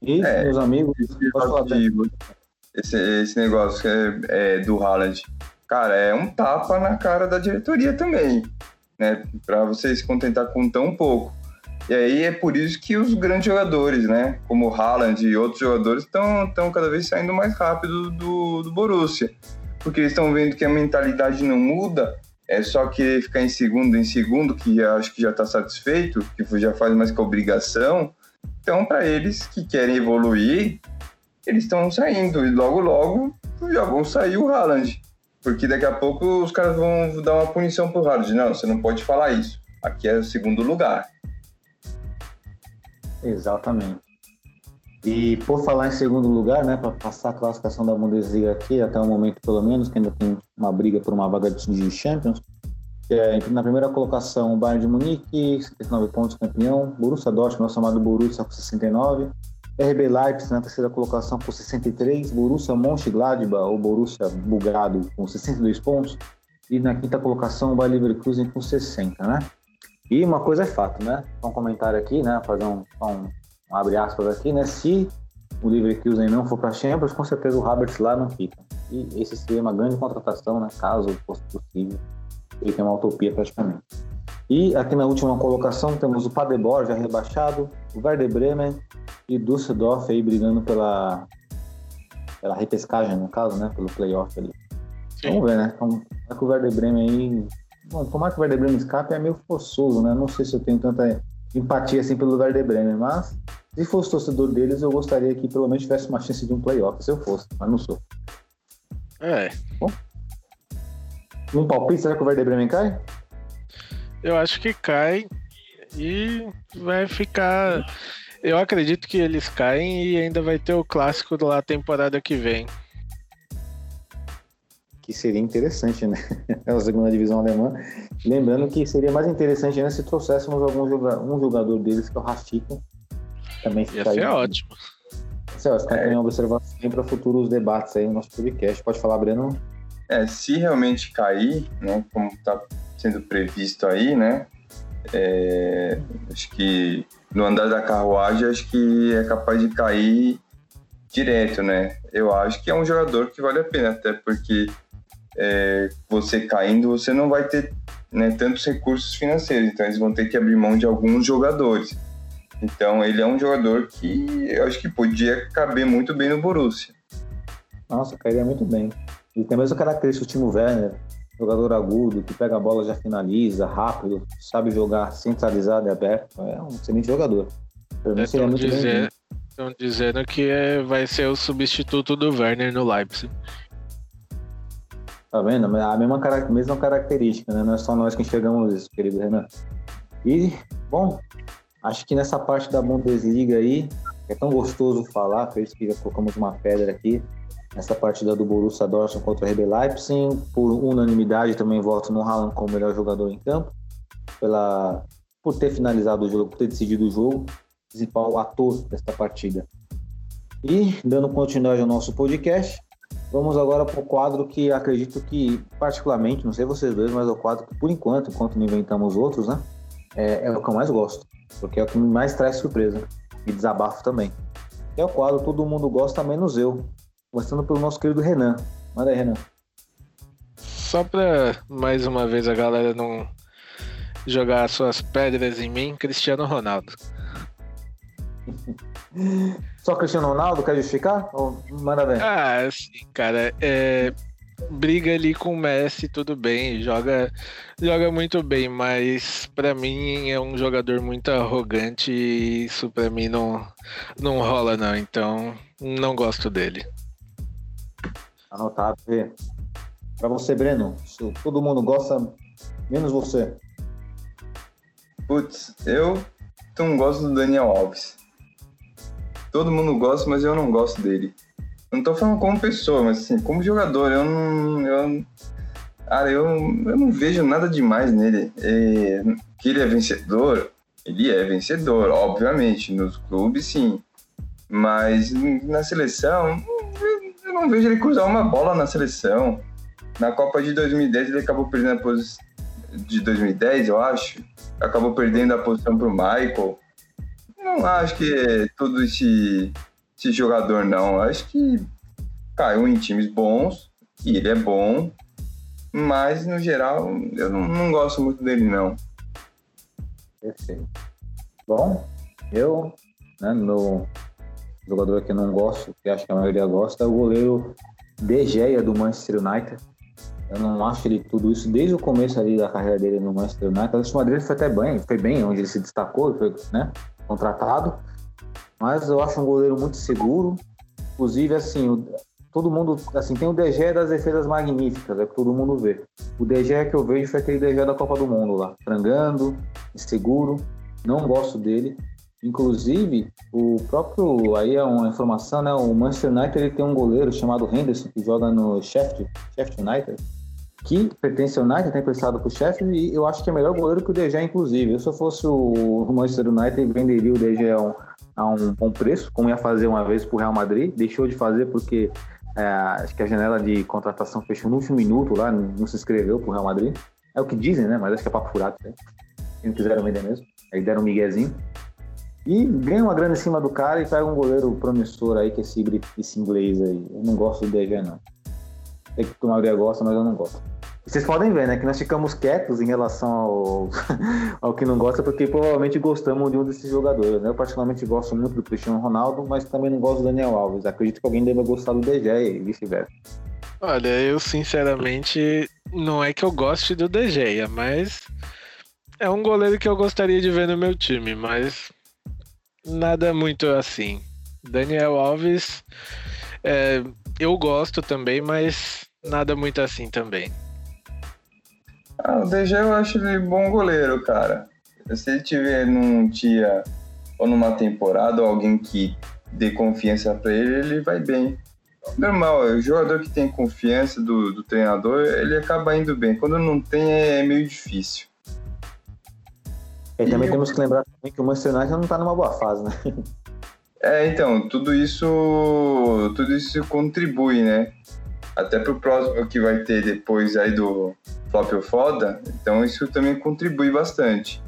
E, É, meus amigos, Esse esse, esse negócio que é, é, do Haaland, cara, é um tapa na cara da diretoria também, né? Pra você se contentar com tão pouco. E aí é por isso que os grandes jogadores, né? Como o Haaland e outros jogadores estão cada vez saindo mais rápido do, do Borussia. Porque eles estão vendo que a mentalidade não muda, é só querer ficar em segundo, em segundo, que acho que já está satisfeito, que já faz mais que obrigação. Então, para eles que querem evoluir, eles estão saindo e logo, logo já vão sair o Haaland. Porque daqui a pouco os caras vão dar uma punição pro Haaland. Não, você não pode falar isso. Aqui é o segundo lugar. Exatamente. E por falar em segundo lugar, né, para passar a classificação da Bundesliga aqui, até o momento pelo menos, que ainda tem uma briga por uma vaga de Champions, é, na primeira colocação o Bayern de Munique, 69 pontos campeão, Borussia Dortmund, nosso amado Borussia com 69, RB Leipzig na terceira colocação com 63, Borussia Mönchengladbach, ou Borussia bugado, com 62 pontos, e na quinta colocação o Bayer Leverkusen com 60, né? E uma coisa é fato, né? Um comentário aqui, né? Fazer um, um, um abre aspas aqui, né? Se o Leverkusen não for para Champions, com certeza o Havertz lá não fica. E esse seria uma grande contratação, né? Caso fosse possível. Ele tem uma utopia praticamente. E aqui na última colocação temos o Paderborn já rebaixado, o Werder Bremen e Düsseldorf aí brigando pela pela repescagem, no caso, né? Pelo playoff ali. Sim. Vamos ver, né? Então, é que o Werder Bremen aí Bom, tomar que o Werder Bremen escape é meio forçoso, né? Não sei se eu tenho tanta empatia assim pelo Werder Bremen, mas se fosse torcedor deles, eu gostaria que pelo menos tivesse uma chance de um playoff, se eu fosse, mas não sou. É, Um palpite, será que o Werder Bremen cai? eu acho que cai e vai ficar. Eu acredito que eles caem e ainda vai ter o clássico lá temporada que vem. que seria interessante, né? a segunda divisão alemã. Lembrando que seria mais interessante ainda se trouxéssemos algum jogador, um jogador deles, que é o Rafika. Também Ia ser ótimo. Celso, fica é. uma observação para futuros debates aí no nosso podcast. Pode falar, Breno? É, se realmente cair, né, como está sendo previsto aí, né, é, acho que no andar da carruagem, acho que é capaz de cair direto, né? Eu acho que é um jogador que vale a pena, até porque é, você caindo, você não vai ter né, tantos recursos financeiros, então eles vão ter que abrir mão de alguns jogadores. Então ele é um jogador que eu acho que podia caber muito bem no Borussia. Nossa, cairia muito bem. E tem a mesma característica do Timo Werner, jogador agudo, que pega a bola já finaliza, rápido, sabe jogar centralizado e aberto. É um excelente jogador. Estão dizer, dizendo que é, vai ser o substituto do Werner no Leipzig. Tá vendo? A mesma, mesma característica, né? Não é só nós que enxergamos isso, querido Renan. E, bom, acho que nessa parte da Bundesliga aí, é tão gostoso falar, por isso que já colocamos uma pedra aqui, nessa partida do Borussia Dortmund contra o RB Leipzig. Por unanimidade, também voto no Haaland como melhor jogador em campo, pela, por ter finalizado o jogo, por ter decidido o jogo, principal ator desta partida. E, dando continuidade ao nosso podcast, vamos agora para o quadro que acredito que, particularmente, não sei vocês dois, mas é o quadro que, por enquanto, enquanto não inventamos outros, né, é, é o que eu mais gosto, porque é o que mais traz surpresa e desabafo também. É o quadro Todo Mundo Gosta, menos eu, Começando pelo nosso querido Renan. Manda aí, Renan. Só para mais uma vez a galera não jogar suas pedras em mim, Cristiano Ronaldo. Só Cristiano Ronaldo quer justificar? Ou manda bem? Ah, sim, cara. É, briga ali com o Messi, tudo bem, joga, joga muito bem, mas para mim é um jogador muito arrogante e isso para mim não, não rola não, então não gosto dele. Anotado. Para você, Breno, todo mundo gosta, menos você. Putz, eu não gosto do Daniel Alves. Todo mundo gosta, mas eu não gosto dele. Não tô falando como pessoa, mas assim, como jogador, eu não. Eu, cara, eu, eu não vejo nada demais nele. É, que ele é vencedor, ele é vencedor, obviamente. Nos clubes, sim. Mas na seleção, não vejo ele cruzar uma bola na seleção. Na Copa de 2010 ele acabou perdendo a posição de 2010, eu acho. Acabou perdendo a posição pro Michael. Não acho que é todo esse, esse jogador, não. Acho que caiu em times bons, e ele é bom, mas no geral eu não, não gosto muito dele, não. Perfeito. Bom, eu, né, no jogador que eu não gosto, que acho que a maioria gosta, é o goleiro De Gea do Manchester United. Eu não acho ele tudo isso desde o começo ali da carreira dele no Manchester United. O Madrid foi até bem, foi bem, onde ele se destacou, foi né, contratado. Mas eu acho um goleiro muito seguro. Inclusive, assim, o, todo mundo, assim, tem o Gea das defesas magníficas, é que todo mundo vê. O Gea que eu vejo foi aquele Gea da Copa do Mundo lá, frangando, inseguro. Não gosto dele. Inclusive, o próprio, aí é uma informação, né? O Manchester United ele tem um goleiro chamado Henderson, que joga no Sheffield, Sheffield United, que pertence ao United, tem emprestado para o Sheffield, e eu acho que é melhor goleiro que o Gea, inclusive. Eu, se eu fosse o Manchester United, venderia o Gea a um, a um bom preço, como ia fazer uma vez para o Real Madrid. Deixou de fazer porque é, acho que a janela de contratação fechou no último minuto lá, não se inscreveu para o Real Madrid. É o que dizem, né? Mas acho que é papo furado, né? Não quiseram vender mesmo. Aí deram um miguezinho. E ganha uma grana em cima do cara e pega um goleiro promissor aí, que é esse, esse inglês aí. Eu não gosto do DG, não. Sei que a maioria gosta, mas eu não gosto. E vocês podem ver, né, que nós ficamos quietos em relação ao, ao que não gosta, porque provavelmente gostamos de um desses jogadores. Né? Eu particularmente gosto muito do Cristiano Ronaldo, mas também não gosto do Daniel Alves. Acredito que alguém deva gostar do DG e vice-versa. Olha, eu sinceramente não é que eu goste do De Gea, mas é um goleiro que eu gostaria de ver no meu time, mas Nada muito assim. Daniel Alves, é, eu gosto também, mas nada muito assim também. Ah, o DG eu acho ele bom goleiro, cara. Se ele tiver num dia ou numa temporada ou alguém que dê confiança para ele, ele vai bem. normal, o jogador que tem confiança do, do treinador, ele acaba indo bem. Quando não tem, é, meio difícil. E também e temos que lembrar que o Manchester United não está numa boa fase, né? É, então, tudo isso, tudo isso contribui, né? Até pro próximo que vai ter depois aí do Flop ou Foda, então isso também contribui bastante.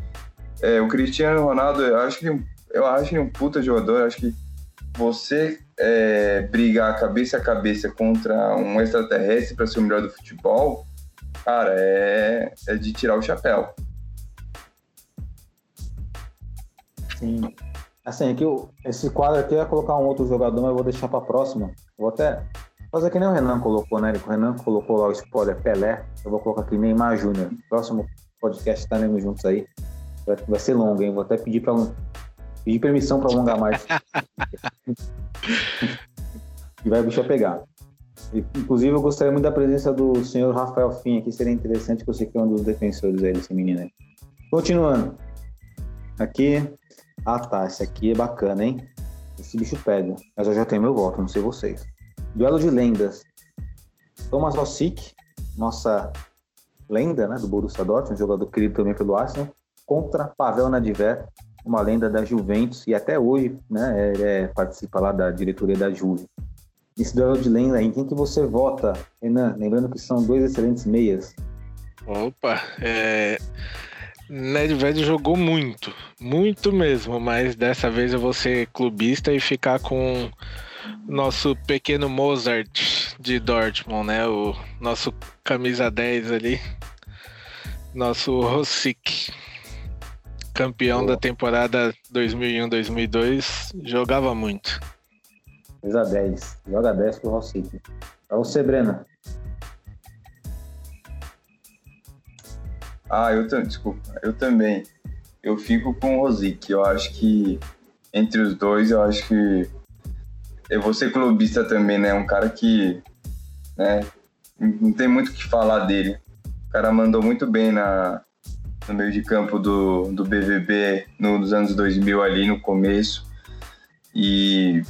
É, o Cristiano Ronaldo, eu acho que eu acho ele um puta jogador, acho que você é, brigar cabeça a cabeça contra um extraterrestre para ser o melhor do futebol, cara, é, é de tirar o chapéu. Sim. Assim, aqui, esse quadro aqui eu ia colocar um outro jogador, mas eu vou deixar para próxima. Vou até fazer que nem o Renan colocou, né? O Renan colocou lá o spoiler Pelé. Eu vou colocar aqui Neymar Júnior. Próximo podcast estaremos juntos aí. Vai, vai ser longo, hein? Vou até pedir para pedir permissão para alongar mais. e vai o bicho pegar. Inclusive, eu gostaria muito da presença do senhor Rafael Fim aqui, seria interessante que você que é um dos defensores aí desse menino aí. Continuando. Aqui, ah tá, esse aqui é bacana, hein? Esse bicho pega. Mas eu já tenho meu voto, não sei vocês. Duelo de lendas. Thomas Rosick, nossa lenda né, do Borussia Dortmund, jogador querido também pelo Arsenal, contra Pavel Nadver, uma lenda da Juventus, e até hoje né, é, participa lá da diretoria da Juve. Esse duelo de lenda, em quem que você vota, Renan? Lembrando que são dois excelentes meias. Opa, é... Nedved jogou muito, muito mesmo, mas dessa vez eu vou ser clubista e ficar com nosso pequeno Mozart de Dortmund, né? O nosso camisa 10 ali, nosso Rosick, campeão Boa. da temporada 2001-2002, jogava muito. Camisa 10, joga 10 pro Rosick. Pra você, Breno. Ah, eu também, desculpa, eu também. Eu fico com o Rosic. Eu acho que entre os dois, eu acho que eu vou ser clubista também, né? Um cara que, né? Não tem muito o que falar dele. O cara mandou muito bem na, no meio de campo do, do BVB no, nos anos 2000 ali no começo. E,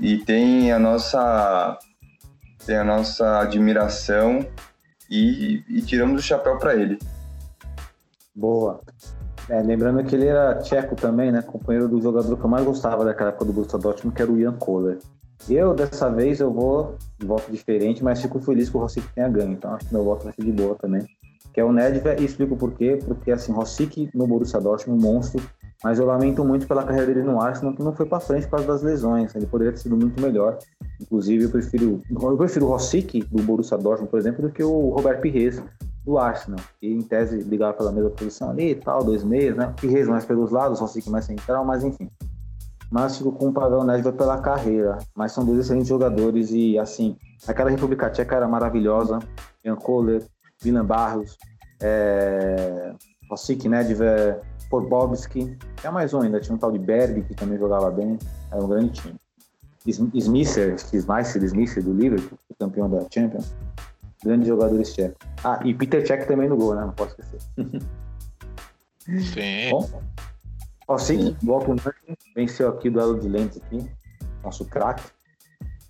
e tem a nossa tem a nossa admiração e, e tiramos o chapéu para ele. Boa. É, lembrando que ele era tcheco também, né? Companheiro do jogador que eu mais gostava daquela época do Borussia Dortmund, que era o Ian Kohler. Eu, dessa vez, eu vou voto diferente, mas fico feliz que o Rossic tenha ganho. Então, acho que meu voto vai ser de boa também. Que é o Nedved, e explico por quê. Porque, assim, Rossic no Borussia Dortmund, um monstro. Mas eu lamento muito pela carreira dele no Arsenal, que não foi para frente por causa das lesões. Ele poderia ter sido muito melhor. Inclusive, eu prefiro, eu prefiro o Rossic do Borussia Dortmund, por exemplo, do que o Robert Pires, do Arsenal, que em tese ligava pela mesma posição ali e tal, dois meios, né? Pires mais pelos lados, Rosic mais central, mas enfim. Mas fico com o Pavel Nedved pela carreira, mas são dois excelentes jogadores e assim, aquela República Tcheca era maravilhosa, Jan Kohler, Milan Barros, é... Rosic, Nedved, Porbowski, tinha mais um ainda, tinha um tal de Berg que também jogava bem, era um grande time. Smisser, Smisser do Liverpool, campeão da Champions, grandes jogadores tchecos. Ah, e Peter Cech também no gol, né? Não posso esquecer. Sim. Bom, ó, sim, Walton venceu aqui o duelo de lentes aqui, nosso craque.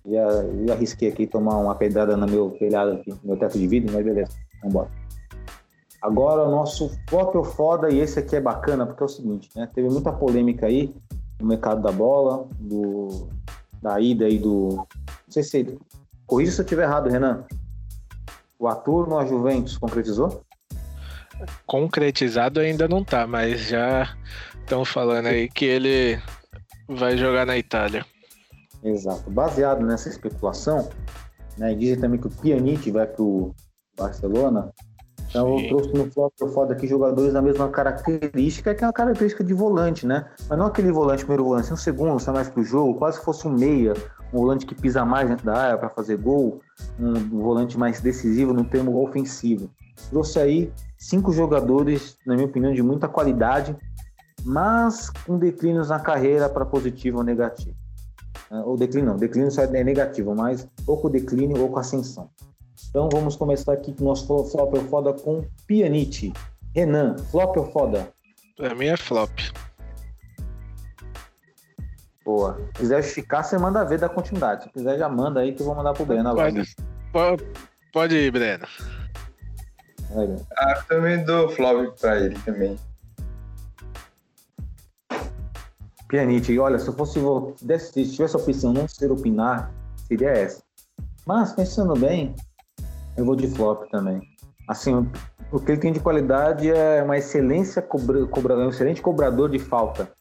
E eu arrisquei aqui tomar uma pedrada no meu telhado aqui, no meu teto de vidro, mas beleza, vamos embora. Agora o nosso flop ou foda, e esse aqui é bacana, porque é o seguinte, né? Teve muita polêmica aí no mercado da bola, do, da ida aí do. Não sei se. Corrija se eu estiver errado, Renan. O Arthur no Juventus concretizou? Concretizado ainda não tá, mas já estão falando aí que ele vai jogar na Itália. Exato. Baseado nessa especulação, né, dizem também que o Pjanic vai para o Barcelona. Então Sim. eu trouxe no flop foda aqui jogadores da mesma característica, que é uma característica de volante, né? Mas não aquele volante, primeiro volante, um segundo, sai mais pro jogo, quase fosse um meia, um volante que pisa mais dentro da área para fazer gol, um, volante mais decisivo no termo ofensivo. Trouxe aí cinco jogadores, na minha opinião, de muita qualidade, mas com declínios na carreira para positivo ou negativo. É, ou declínio não, declínio só é negativo, mas ou com declínio ou com ascensão. Então vamos começar aqui com o nosso flop ou foda com Pianite. Renan, flop ou foda? Pra mim é flop. Boa. Se quiser ficar, você manda ver da continuidade. Se quiser, já manda aí que eu vou mandar pro Breno agora. Pode, pode, pode ir, Breno. Ah, eu também dou flop pra ele também. Pianite, olha, se eu fosse desse- se tivesse a opção não ser opinar, seria essa. Mas pensando bem, eu vou de flop também. Assim, o- o que ele tem de qualidade é uma excelência cobra, cobra- um excelente cobrador de falta.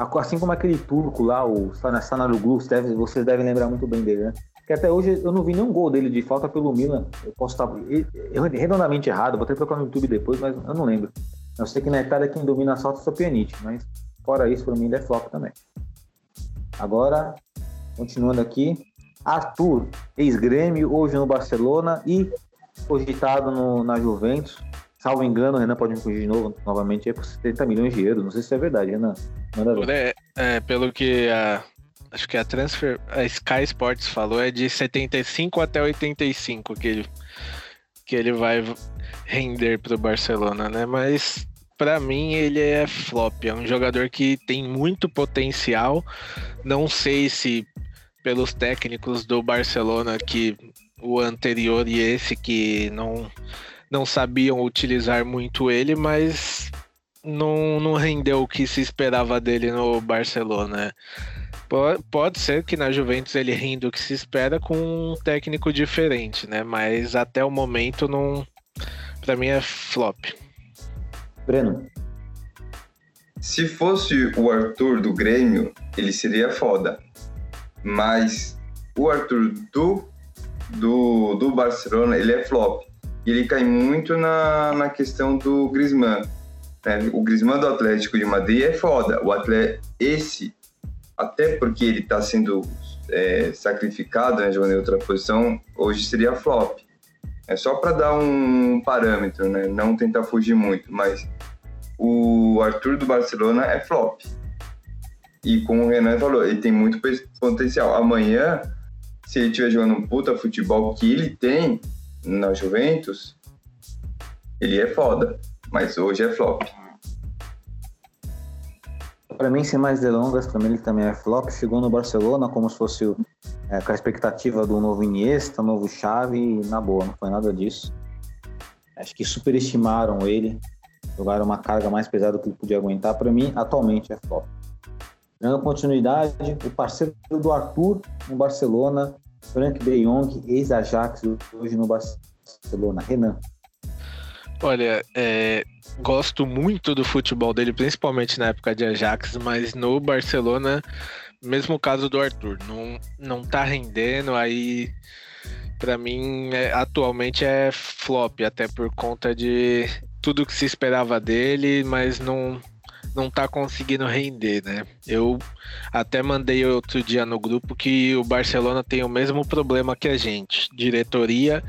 A- Assim como aquele turco lá, o Sana- Sanaroglu, vocês devem- lembrar muito bem dele, né? Que até hoje eu não vi nenhum gol dele de falta pelo Milan. Eu posso estar e- e- redondamente errado, vou até procurar no YouTube depois, mas eu não lembro. Eu sei que na Itália quem domina as faltas é o Pianite, mas fora isso, para mim, ele é flop também. Agora, continuando aqui, Arthur, ex-grêmio, hoje no Barcelona e cogitado no- na Juventus. Salvo engano, o Renan pode me corrigir de novo, novamente, é por 70 milhões de euros. Não sei se é verdade, Renan. É, é, pelo que a. Acho que a Transfer. A Sky Sports falou, é de 75 até 85 que ele, que ele vai render pro Barcelona, né? Mas pra mim ele é flop. É um jogador que tem muito potencial. Não sei se pelos técnicos do Barcelona que o anterior e esse que não não sabiam utilizar muito ele, mas não, não rendeu o que se esperava dele no Barcelona. Po- Pode ser que na Juventus ele renda o que se espera com um técnico diferente, né? Mas até o momento não. Pra mim é flop. Breno, Se fosse o Arthur do Grêmio, ele seria foda. Mas o Arthur do, do, do Barcelona, ele é flop. Ele cai muito na, na questão do Griezmann. né? O Griezmann do Atlético de Madrid é foda. O atleta, esse, até porque ele está sendo é, sacrificado, né, jogando em outra posição, hoje seria flop. É só para dar um parâmetro, né? Não tentar fugir muito, mas o Arthur do Barcelona é flop. E como o Renan falou, ele tem muito potencial. Amanhã, se ele estiver jogando um puta futebol que ele tem na Juventus, ele é foda. Mas hoje é flop. Para mim, sem mais delongas, para mim ele também é flop. Chegou no Barcelona como se fosse é, com a expectativa do novo Iniesta, novo Xavi, e na boa, não foi nada disso. Acho que superestimaram ele, jogaram uma carga mais pesada do que ele podia aguentar. Para mim, atualmente é flop. Dando continuidade, o parceiro do Arthur no Barcelona, Frank de Jong, ex-Ajax, hoje no Barcelona. Renan. Olha, é, gosto muito do futebol dele, principalmente na época de Ajax, mas no Barcelona, mesmo caso do Arthur, não, não tá rendendo, aí pra mim é- atualmente é flop, até por conta de tudo que se esperava dele, mas não, não tá conseguindo render, né? Eu até mandei outro dia no grupo que o Barcelona tem o mesmo problema que a gente, diretoria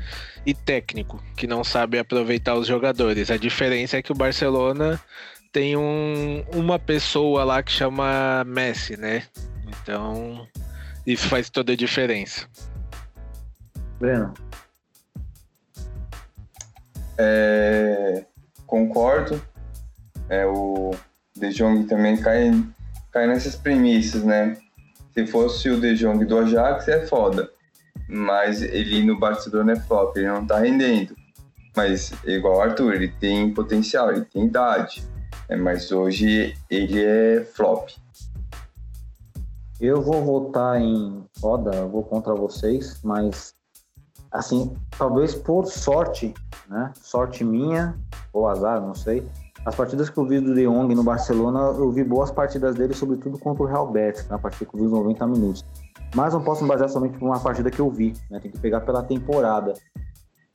e técnico, que não sabe aproveitar os jogadores. A diferença é que o Barcelona tem um, uma pessoa lá que chama Messi, né? Então, isso faz toda a diferença. Breno. É, concordo. É, o De Jong também cai, cai nessas premissas, né? Se fosse o De Jong do Ajax, é foda. Mas ele no Barcelona é flop, ele não tá rendendo. Mas igual o Arthur, ele tem potencial, ele tem idade. É, mas hoje ele é flop. Eu vou votar em foda, vou contra vocês, mas assim, talvez por sorte, né? Sorte minha ou azar, não sei. As partidas que eu vi do De Jong no Barcelona, eu vi boas partidas dele, sobretudo contra o Real Betis, na partida que eu vi os 90 minutos. Mas não posso me basear somente por uma partida que eu vi, né? Tem que pegar pela temporada.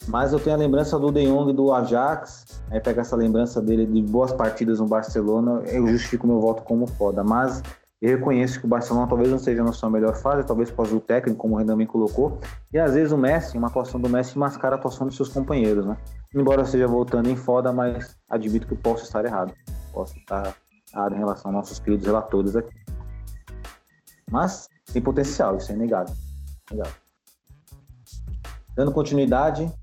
Mas eu tenho a lembrança do De Jong do Ajax, aí pega essa lembrança dele de boas partidas no Barcelona, eu justifico meu voto como foda. Mas eu reconheço que o Barcelona talvez não seja na sua melhor fase, talvez por causa do técnico, como o Renan bem colocou. E às vezes o Messi, uma atuação do Messi, mascara a atuação dos seus companheiros, né? Embora eu esteja voltando em foda, mas admito que posso estar errado. Posso estar errado em relação aos nossos queridos relatores aqui. Mas tem potencial, isso é inegável. Inegável. Dando continuidade,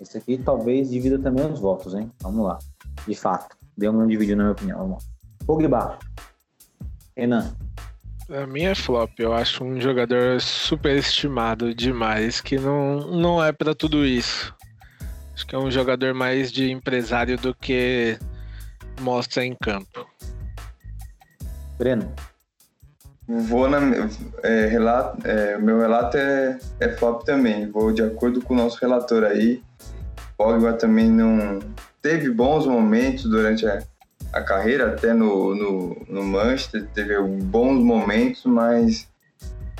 esse aqui talvez divida também os votos, hein? Vamos lá. De fato, deu não dividiu na minha opinião. Vamos lá. Pogba. Renan. Pra mim é flop. Eu acho um jogador superestimado demais, que não, não é para tudo isso. Acho que é um jogador mais de empresário do que mostra em campo. Breno. Vou na. É, relato, é, meu relato é, é flop também. Vou de acordo com o nosso relator aí. Pogba também não. Teve bons momentos durante a, a carreira, até no, no, no Manchester, teve bons momentos, mas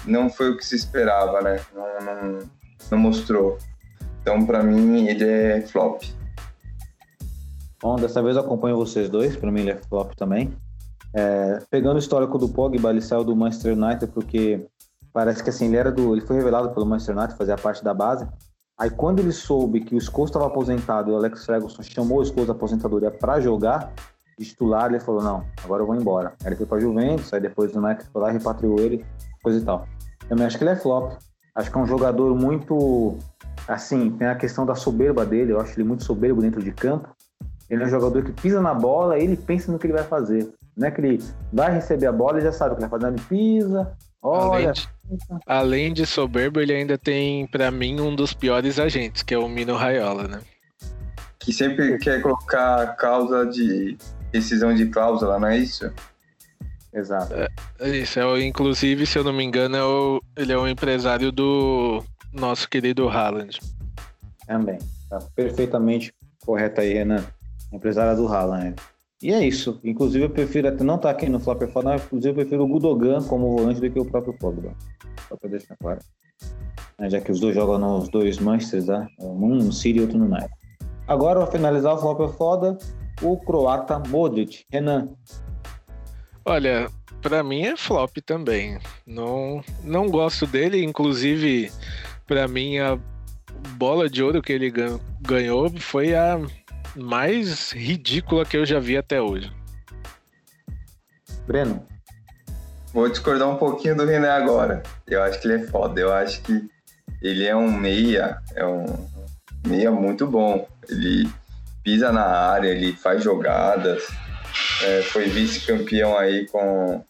não foi o que se esperava, né? Não, não, não mostrou. Então, para mim, ele é flop. Bom, dessa vez eu acompanho vocês dois, para mim ele é flop também. É, pegando o histórico do Pogba, ele saiu do Manchester United porque parece que assim, ele era do, ele foi revelado pelo Manchester United, fazia parte da base. Aí quando ele soube que o Scholes estava aposentado o Alex Ferguson chamou o Scholes da aposentadoria para jogar, titular, ele falou, não, agora eu vou embora. Aí ele foi para Juventus, aí depois o United foi lá repatriou ele, coisa e tal. Eu também acho que ele é flop. Acho que é um jogador muito, assim, tem a questão da soberba dele, eu acho ele muito soberbo dentro de campo. Ele é um jogador que pisa na bola e ele pensa no que ele vai fazer. Não é que ele vai receber a bola e já sabe o que vai fazer. Ele pisa, olha. Além de, além de soberbo, ele ainda tem, para mim, um dos piores agentes, que é o Mino Raiola, né? Que sempre quer colocar causa de decisão de cláusula, não é isso? Exato. É, isso, é, inclusive, se eu não me engano, é o, ele é o empresário do nosso querido Haaland. Também. Tá perfeitamente correto aí, Renan. Empresária do Haaland. E é isso. Inclusive, eu prefiro até não estar tá aqui no Flopper Foda, inclusive eu prefiro o Gudogan como volante do que o próprio Pogba. Só para deixar claro. É, já que os dois jogam nos dois Manchesters, né? um no City e outro no United. Agora, para finalizar o Flopper Foda, o croata Modric. Renan. Olha, para mim é flop também. Não, não gosto dele, inclusive para mim a bola de ouro que ele ganhou foi a mais ridícula que eu já vi até hoje. Breno. Vou discordar um pouquinho do René agora. Eu acho que ele é foda. Eu acho que ele é um meia, é um meia muito bom. Ele pisa na área, ele faz jogadas. É, foi vice-campeão aí com,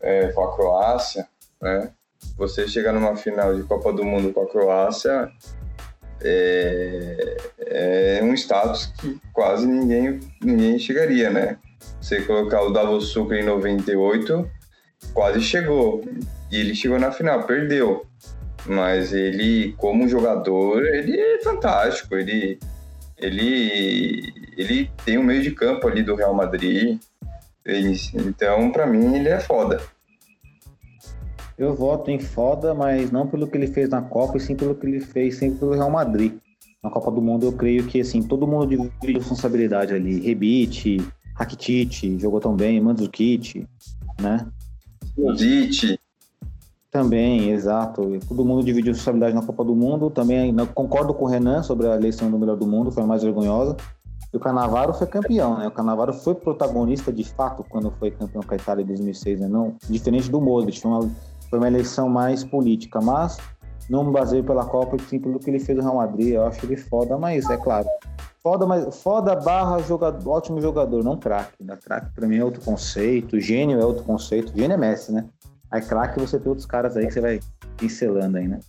é, com a Croácia, né? Você chegar numa final de Copa do Mundo com a Croácia é, é um status que quase ninguém, ninguém chegaria, né? Você colocar o Davos Sucre em 98, quase chegou. E ele chegou na final, perdeu. Mas ele, como jogador, ele é fantástico. Ele, ele, ele tem um meio de campo ali do Real Madrid. Então, para mim, ele é foda. Eu voto em foda, mas não pelo que ele fez na Copa, e sim pelo que ele fez sempre pelo Real Madrid. Na Copa do Mundo, eu creio que assim, todo mundo divide responsabilidade ali. Rebite, Rakitic, jogou tão bem, Mandzukic, né? Também, exato. Todo mundo dividiu responsabilidade na Copa do Mundo. Também concordo com o Renan sobre a eleição do melhor do mundo, foi a mais vergonhosa. E o Canavaro foi campeão, né? O Canavaro foi protagonista de fato quando foi campeão com a Itália em 2006, né? Não, diferente do Modric, foi uma foi uma eleição mais política, mas não me baseio pela Copa, sim pelo que ele fez no Real Madrid. Eu acho ele foda, mas é claro. Foda, mas foda barra jogador, ótimo jogador, não craque. Da craque pra mim é outro conceito, gênio é outro conceito. Gênio é Messi, né? Aí craque você tem outros caras aí que você vai pincelando aí, né?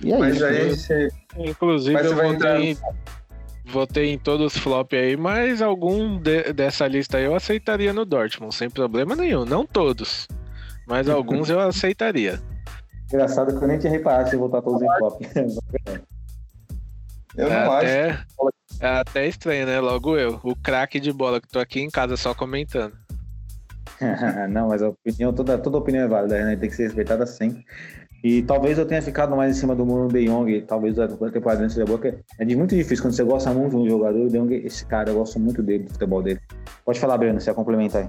E aí, mas aí você... Inclusive mas eu votei, entrar... em, votei em todos os flop aí, mas algum de, dessa lista aí eu aceitaria no Dortmund, sem problema nenhum. Não todos. Mas alguns eu aceitaria. Engraçado que eu nem tinha reparado se voltar todos em flop. eu não é acho. Até, é até estranho, né? Logo eu, o craque de bola que tô aqui em casa só comentando. não, mas a opinião, toda, toda opinião é válida, né? Tem que ser respeitada sempre. E talvez eu tenha ficado mais em cima do Muro De Jong, talvez a temporada seja boa, porque é muito difícil quando você gosta muito de um jogador, o De Jong, esse cara, eu gosto muito dele, do futebol dele. Pode falar, Breno, você ia complementar aí.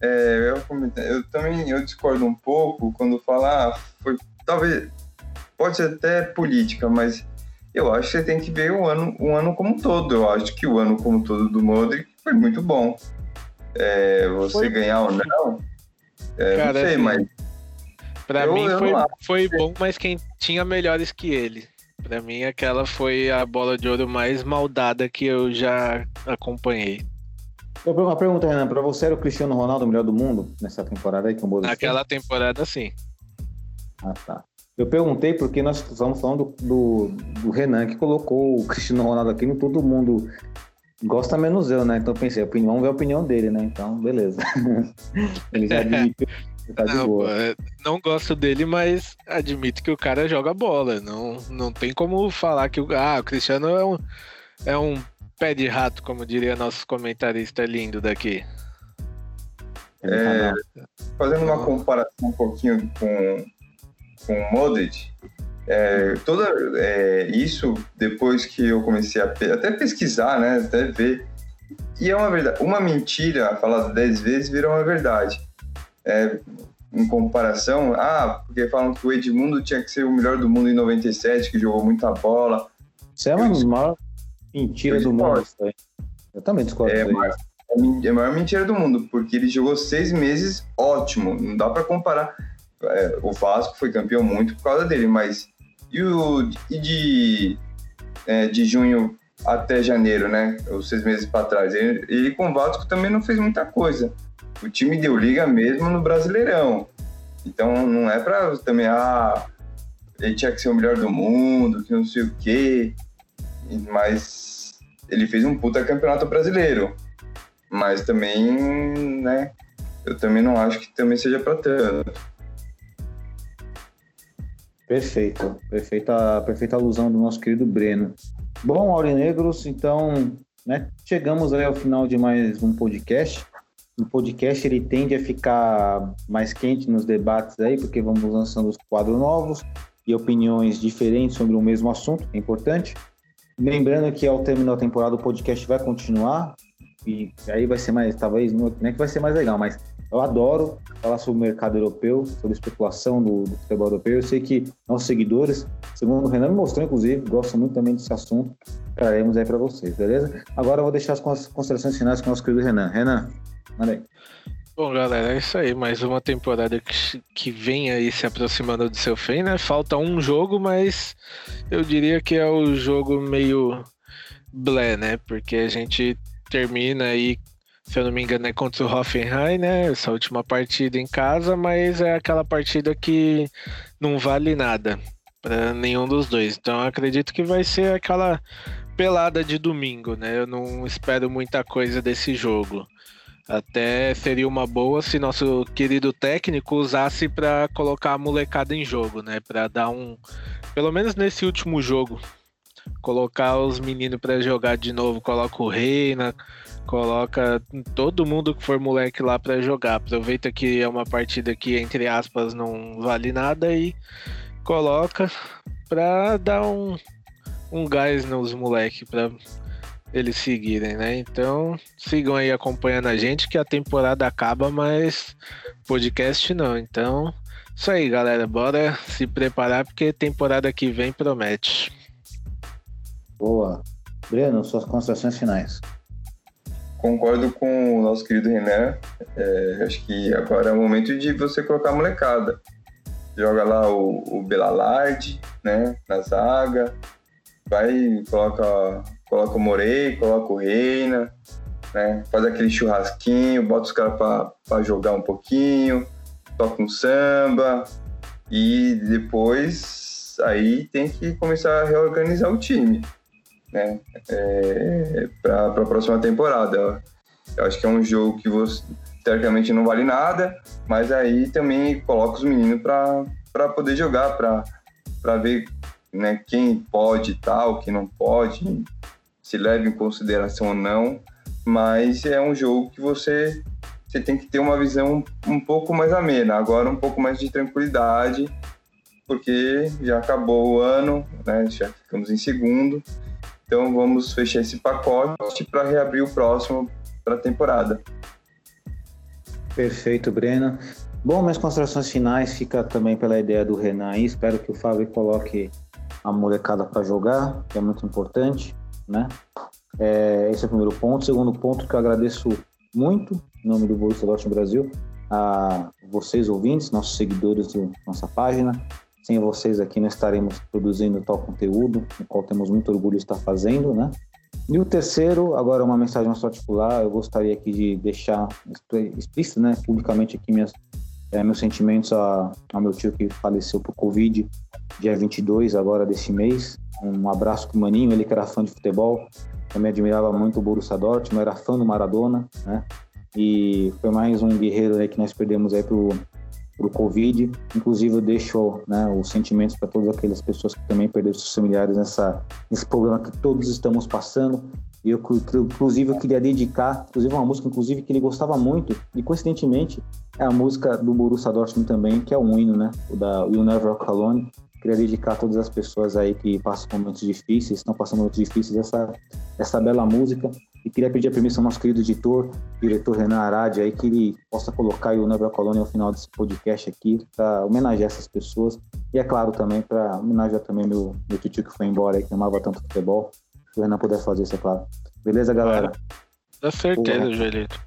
É, eu, eu, também eu discordo um pouco quando fala, ah, foi talvez pode ser até política, mas eu acho que você tem que ver o ano, o ano como um todo. Eu acho que o ano como um todo do Modric foi muito bom. É, você foi... ganhar ou não, é, Cara, não sei, assim, mas para mim foi, foi bom, mas quem tinha melhores que ele. Para mim aquela foi a bola de ouro mais maldada que eu já acompanhei. Uma pergunta, Renan, para você era o Cristiano Ronaldo o melhor do mundo nessa temporada aí com o? Naquela temporada, sim. Ah, tá. Eu perguntei porque nós estamos falando do, do, Renan que colocou o Cristiano Ronaldo aqui no todo mundo gosta menos eu, né? Então pensei, vamos ver a opinião dele, né? Então, beleza. Ele já admitiu. Tá não, pô, é, não gosto dele, mas admito que o cara joga bola. Não, não tem como falar que o, ah, o Cristiano é um, é um pé de rato, como diria nosso comentarista lindo daqui. É, fazendo uma comparação um pouquinho com, com o Modric, é, toda é, isso depois que eu comecei a até pesquisar, né, até ver, e é uma verdade, uma mentira falada dez vezes virou uma verdade. É, em comparação, ah, porque falam que o Edmundo tinha que ser o melhor do mundo em 97, que jogou muita bola. Isso é uma maior mentira do mundo. Eu também discordo. É, mas, é, é a maior mentira do mundo, porque ele jogou seis meses ótimo. Não dá para comparar. É, o Vasco foi campeão muito por causa dele, mas e, o, e de, é, de junho até janeiro, né? Os seis meses para trás. Ele, ele com o Vasco também não fez muita coisa. O time deu liga mesmo no Brasileirão. Então não é para também, ah, ele tinha que ser o melhor do mundo, que não sei o quê. Mas ele fez um puta campeonato brasileiro. Mas também, né? Eu também não acho que também seja para tanto. Perfeito, perfeita, perfeita alusão do nosso querido Breno. Bom, Aurinegros, então, né, chegamos aí ao final de mais um podcast. O podcast ele tende a ficar mais quente nos debates aí, porque vamos lançando os quadros novos e opiniões diferentes sobre o mesmo assunto, é importante. Lembrando que ao terminar a temporada o podcast vai continuar e aí vai ser mais, talvez, não é que vai ser mais legal, mas eu adoro falar sobre o mercado europeu, sobre especulação do, do futebol europeu. Eu sei que nossos seguidores, segundo o Renan me mostrou, inclusive, gostam muito também desse assunto. Traremos aí para vocês, beleza? Agora eu vou deixar as considerações finais com o nosso querido Renan. Renan, manda aí. Bom, galera, é isso aí. Mais uma temporada que, que vem aí se aproximando do seu fim, né? Falta um jogo, mas eu diria que é o jogo meio blé, né? Porque a gente termina aí se eu não me engano, é contra o Hoffenheim, né? Essa última partida em casa, mas é aquela partida que não vale nada para nenhum dos dois. Então acredito que vai ser aquela pelada de domingo, né? Eu não espero muita coisa desse jogo. Até seria uma boa se nosso querido técnico usasse para colocar a molecada em jogo, né? Para dar um, pelo menos nesse último jogo, colocar os meninos para jogar de novo, coloca o Reina, Coloca todo mundo que for moleque lá para jogar. Aproveita que é uma partida que, entre aspas, não vale nada e coloca pra dar um, um gás nos moleques para eles seguirem, né? Então sigam aí acompanhando a gente que a temporada acaba, mas podcast não. Então, isso aí, galera. Bora se preparar porque temporada que vem promete. Boa. Breno, suas considerações finais concordo com o nosso querido Renan. É, acho que agora é o momento de você colocar a molecada. Joga lá o, o Belalard, né, na zaga. Vai, coloca, coloca o Morei, coloca o Reina, né, faz aquele churrasquinho, bota os caras para jogar um pouquinho, toca um samba. E depois aí tem que começar a reorganizar o time né, é, para a próxima temporada. Eu acho que é um jogo que você, teoricamente não vale nada, mas aí também coloca os meninos para poder jogar, para ver né, quem pode e tal, quem não pode, se leva em consideração ou não. Mas é um jogo que você, você tem que ter uma visão um pouco mais amena, agora um pouco mais de tranquilidade, porque já acabou o ano, né, já ficamos em segundo então vamos fechar esse pacote para reabrir o próximo para a temporada. Perfeito, Breno. Bom, minhas considerações finais fica também pela ideia do Renan aí. Espero que o Fábio coloque a molecada para jogar, que é muito importante, né? É, esse é o primeiro ponto. Segundo ponto que eu agradeço muito, em nome do Borussia Dortmund Brasil, a vocês ouvintes, nossos seguidores da nossa página, sem vocês aqui não estaremos produzindo tal conteúdo, no qual temos muito orgulho de estar fazendo, né? E o terceiro, agora uma mensagem mais particular, eu gostaria aqui de deixar explícito, né, publicamente aqui minhas, é, meus sentimentos a, ao meu tio que faleceu por Covid, dia 22 agora desse mês. Um abraço pro Maninho, ele que era fã de futebol, também admirava muito o Borussia Dortmund, era fã do Maradona, né? E foi mais um guerreiro aí que nós perdemos aí pro, pro Covid. Inclusive, eu deixo né, os sentimentos para todas aquelas pessoas que também perderam seus familiares nessa, nesse problema que todos estamos passando. E eu, inclusive, eu queria dedicar, inclusive, uma música, inclusive, que ele gostava muito, e coincidentemente, é a música do Borussia Dortmund também, que é um hino, né? O da You Never Walk Alone. Queria dedicar a todas as pessoas aí que passam momentos difíceis, estão passando momentos difíceis, essa, essa bela música. E queria pedir a permissão ao nosso querido editor, diretor Renan Arade, aí, que ele possa colocar o Nebra Colônia ao final desse podcast aqui, para homenagear essas pessoas. E é claro também, para homenagear também meu, meu tio que foi embora, aí, que amava tanto futebol. Se o Renan puder fazer isso, é claro. Beleza, galera? Dá certeza, Joelito.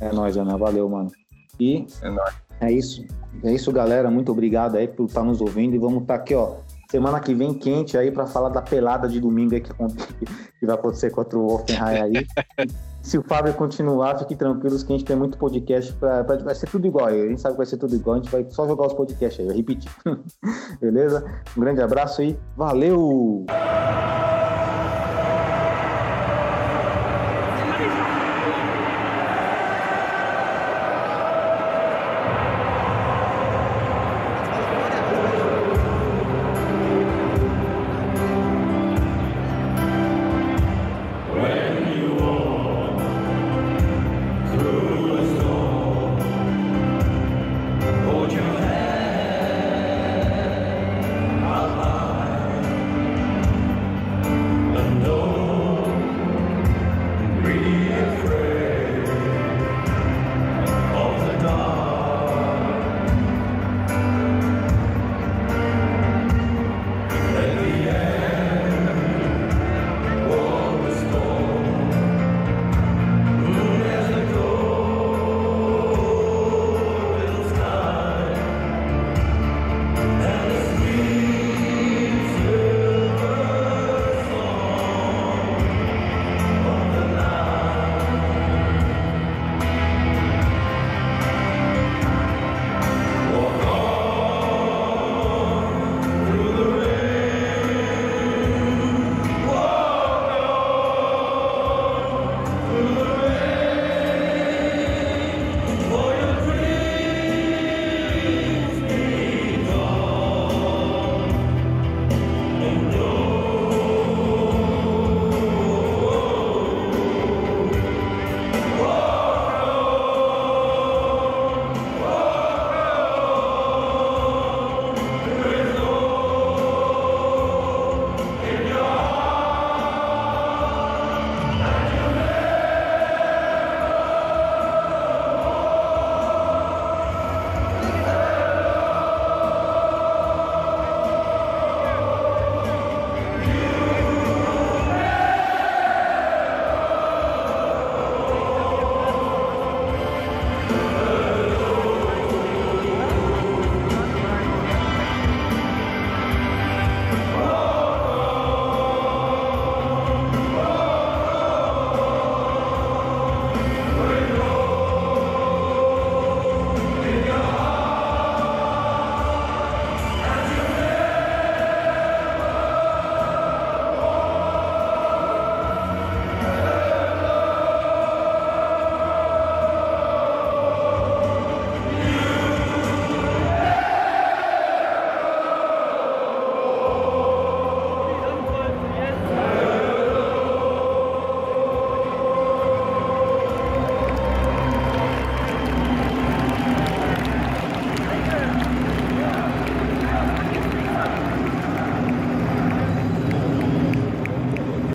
É nóis, Renan. Valeu, mano. E É nóis. é isso. É isso, galera. Muito obrigado aí por estar nos ouvindo. E vamos estar aqui, ó. Semana que vem quente aí para falar da pelada de domingo aí que, que vai acontecer contra o Offenheim aí. Se o Fábio continuar, fiquem tranquilos que a gente tem muito podcast para vai ser tudo igual. A gente sabe que vai ser tudo igual, a gente vai só jogar os podcasts aí, vai repetir. Beleza? Um grande abraço aí. Valeu!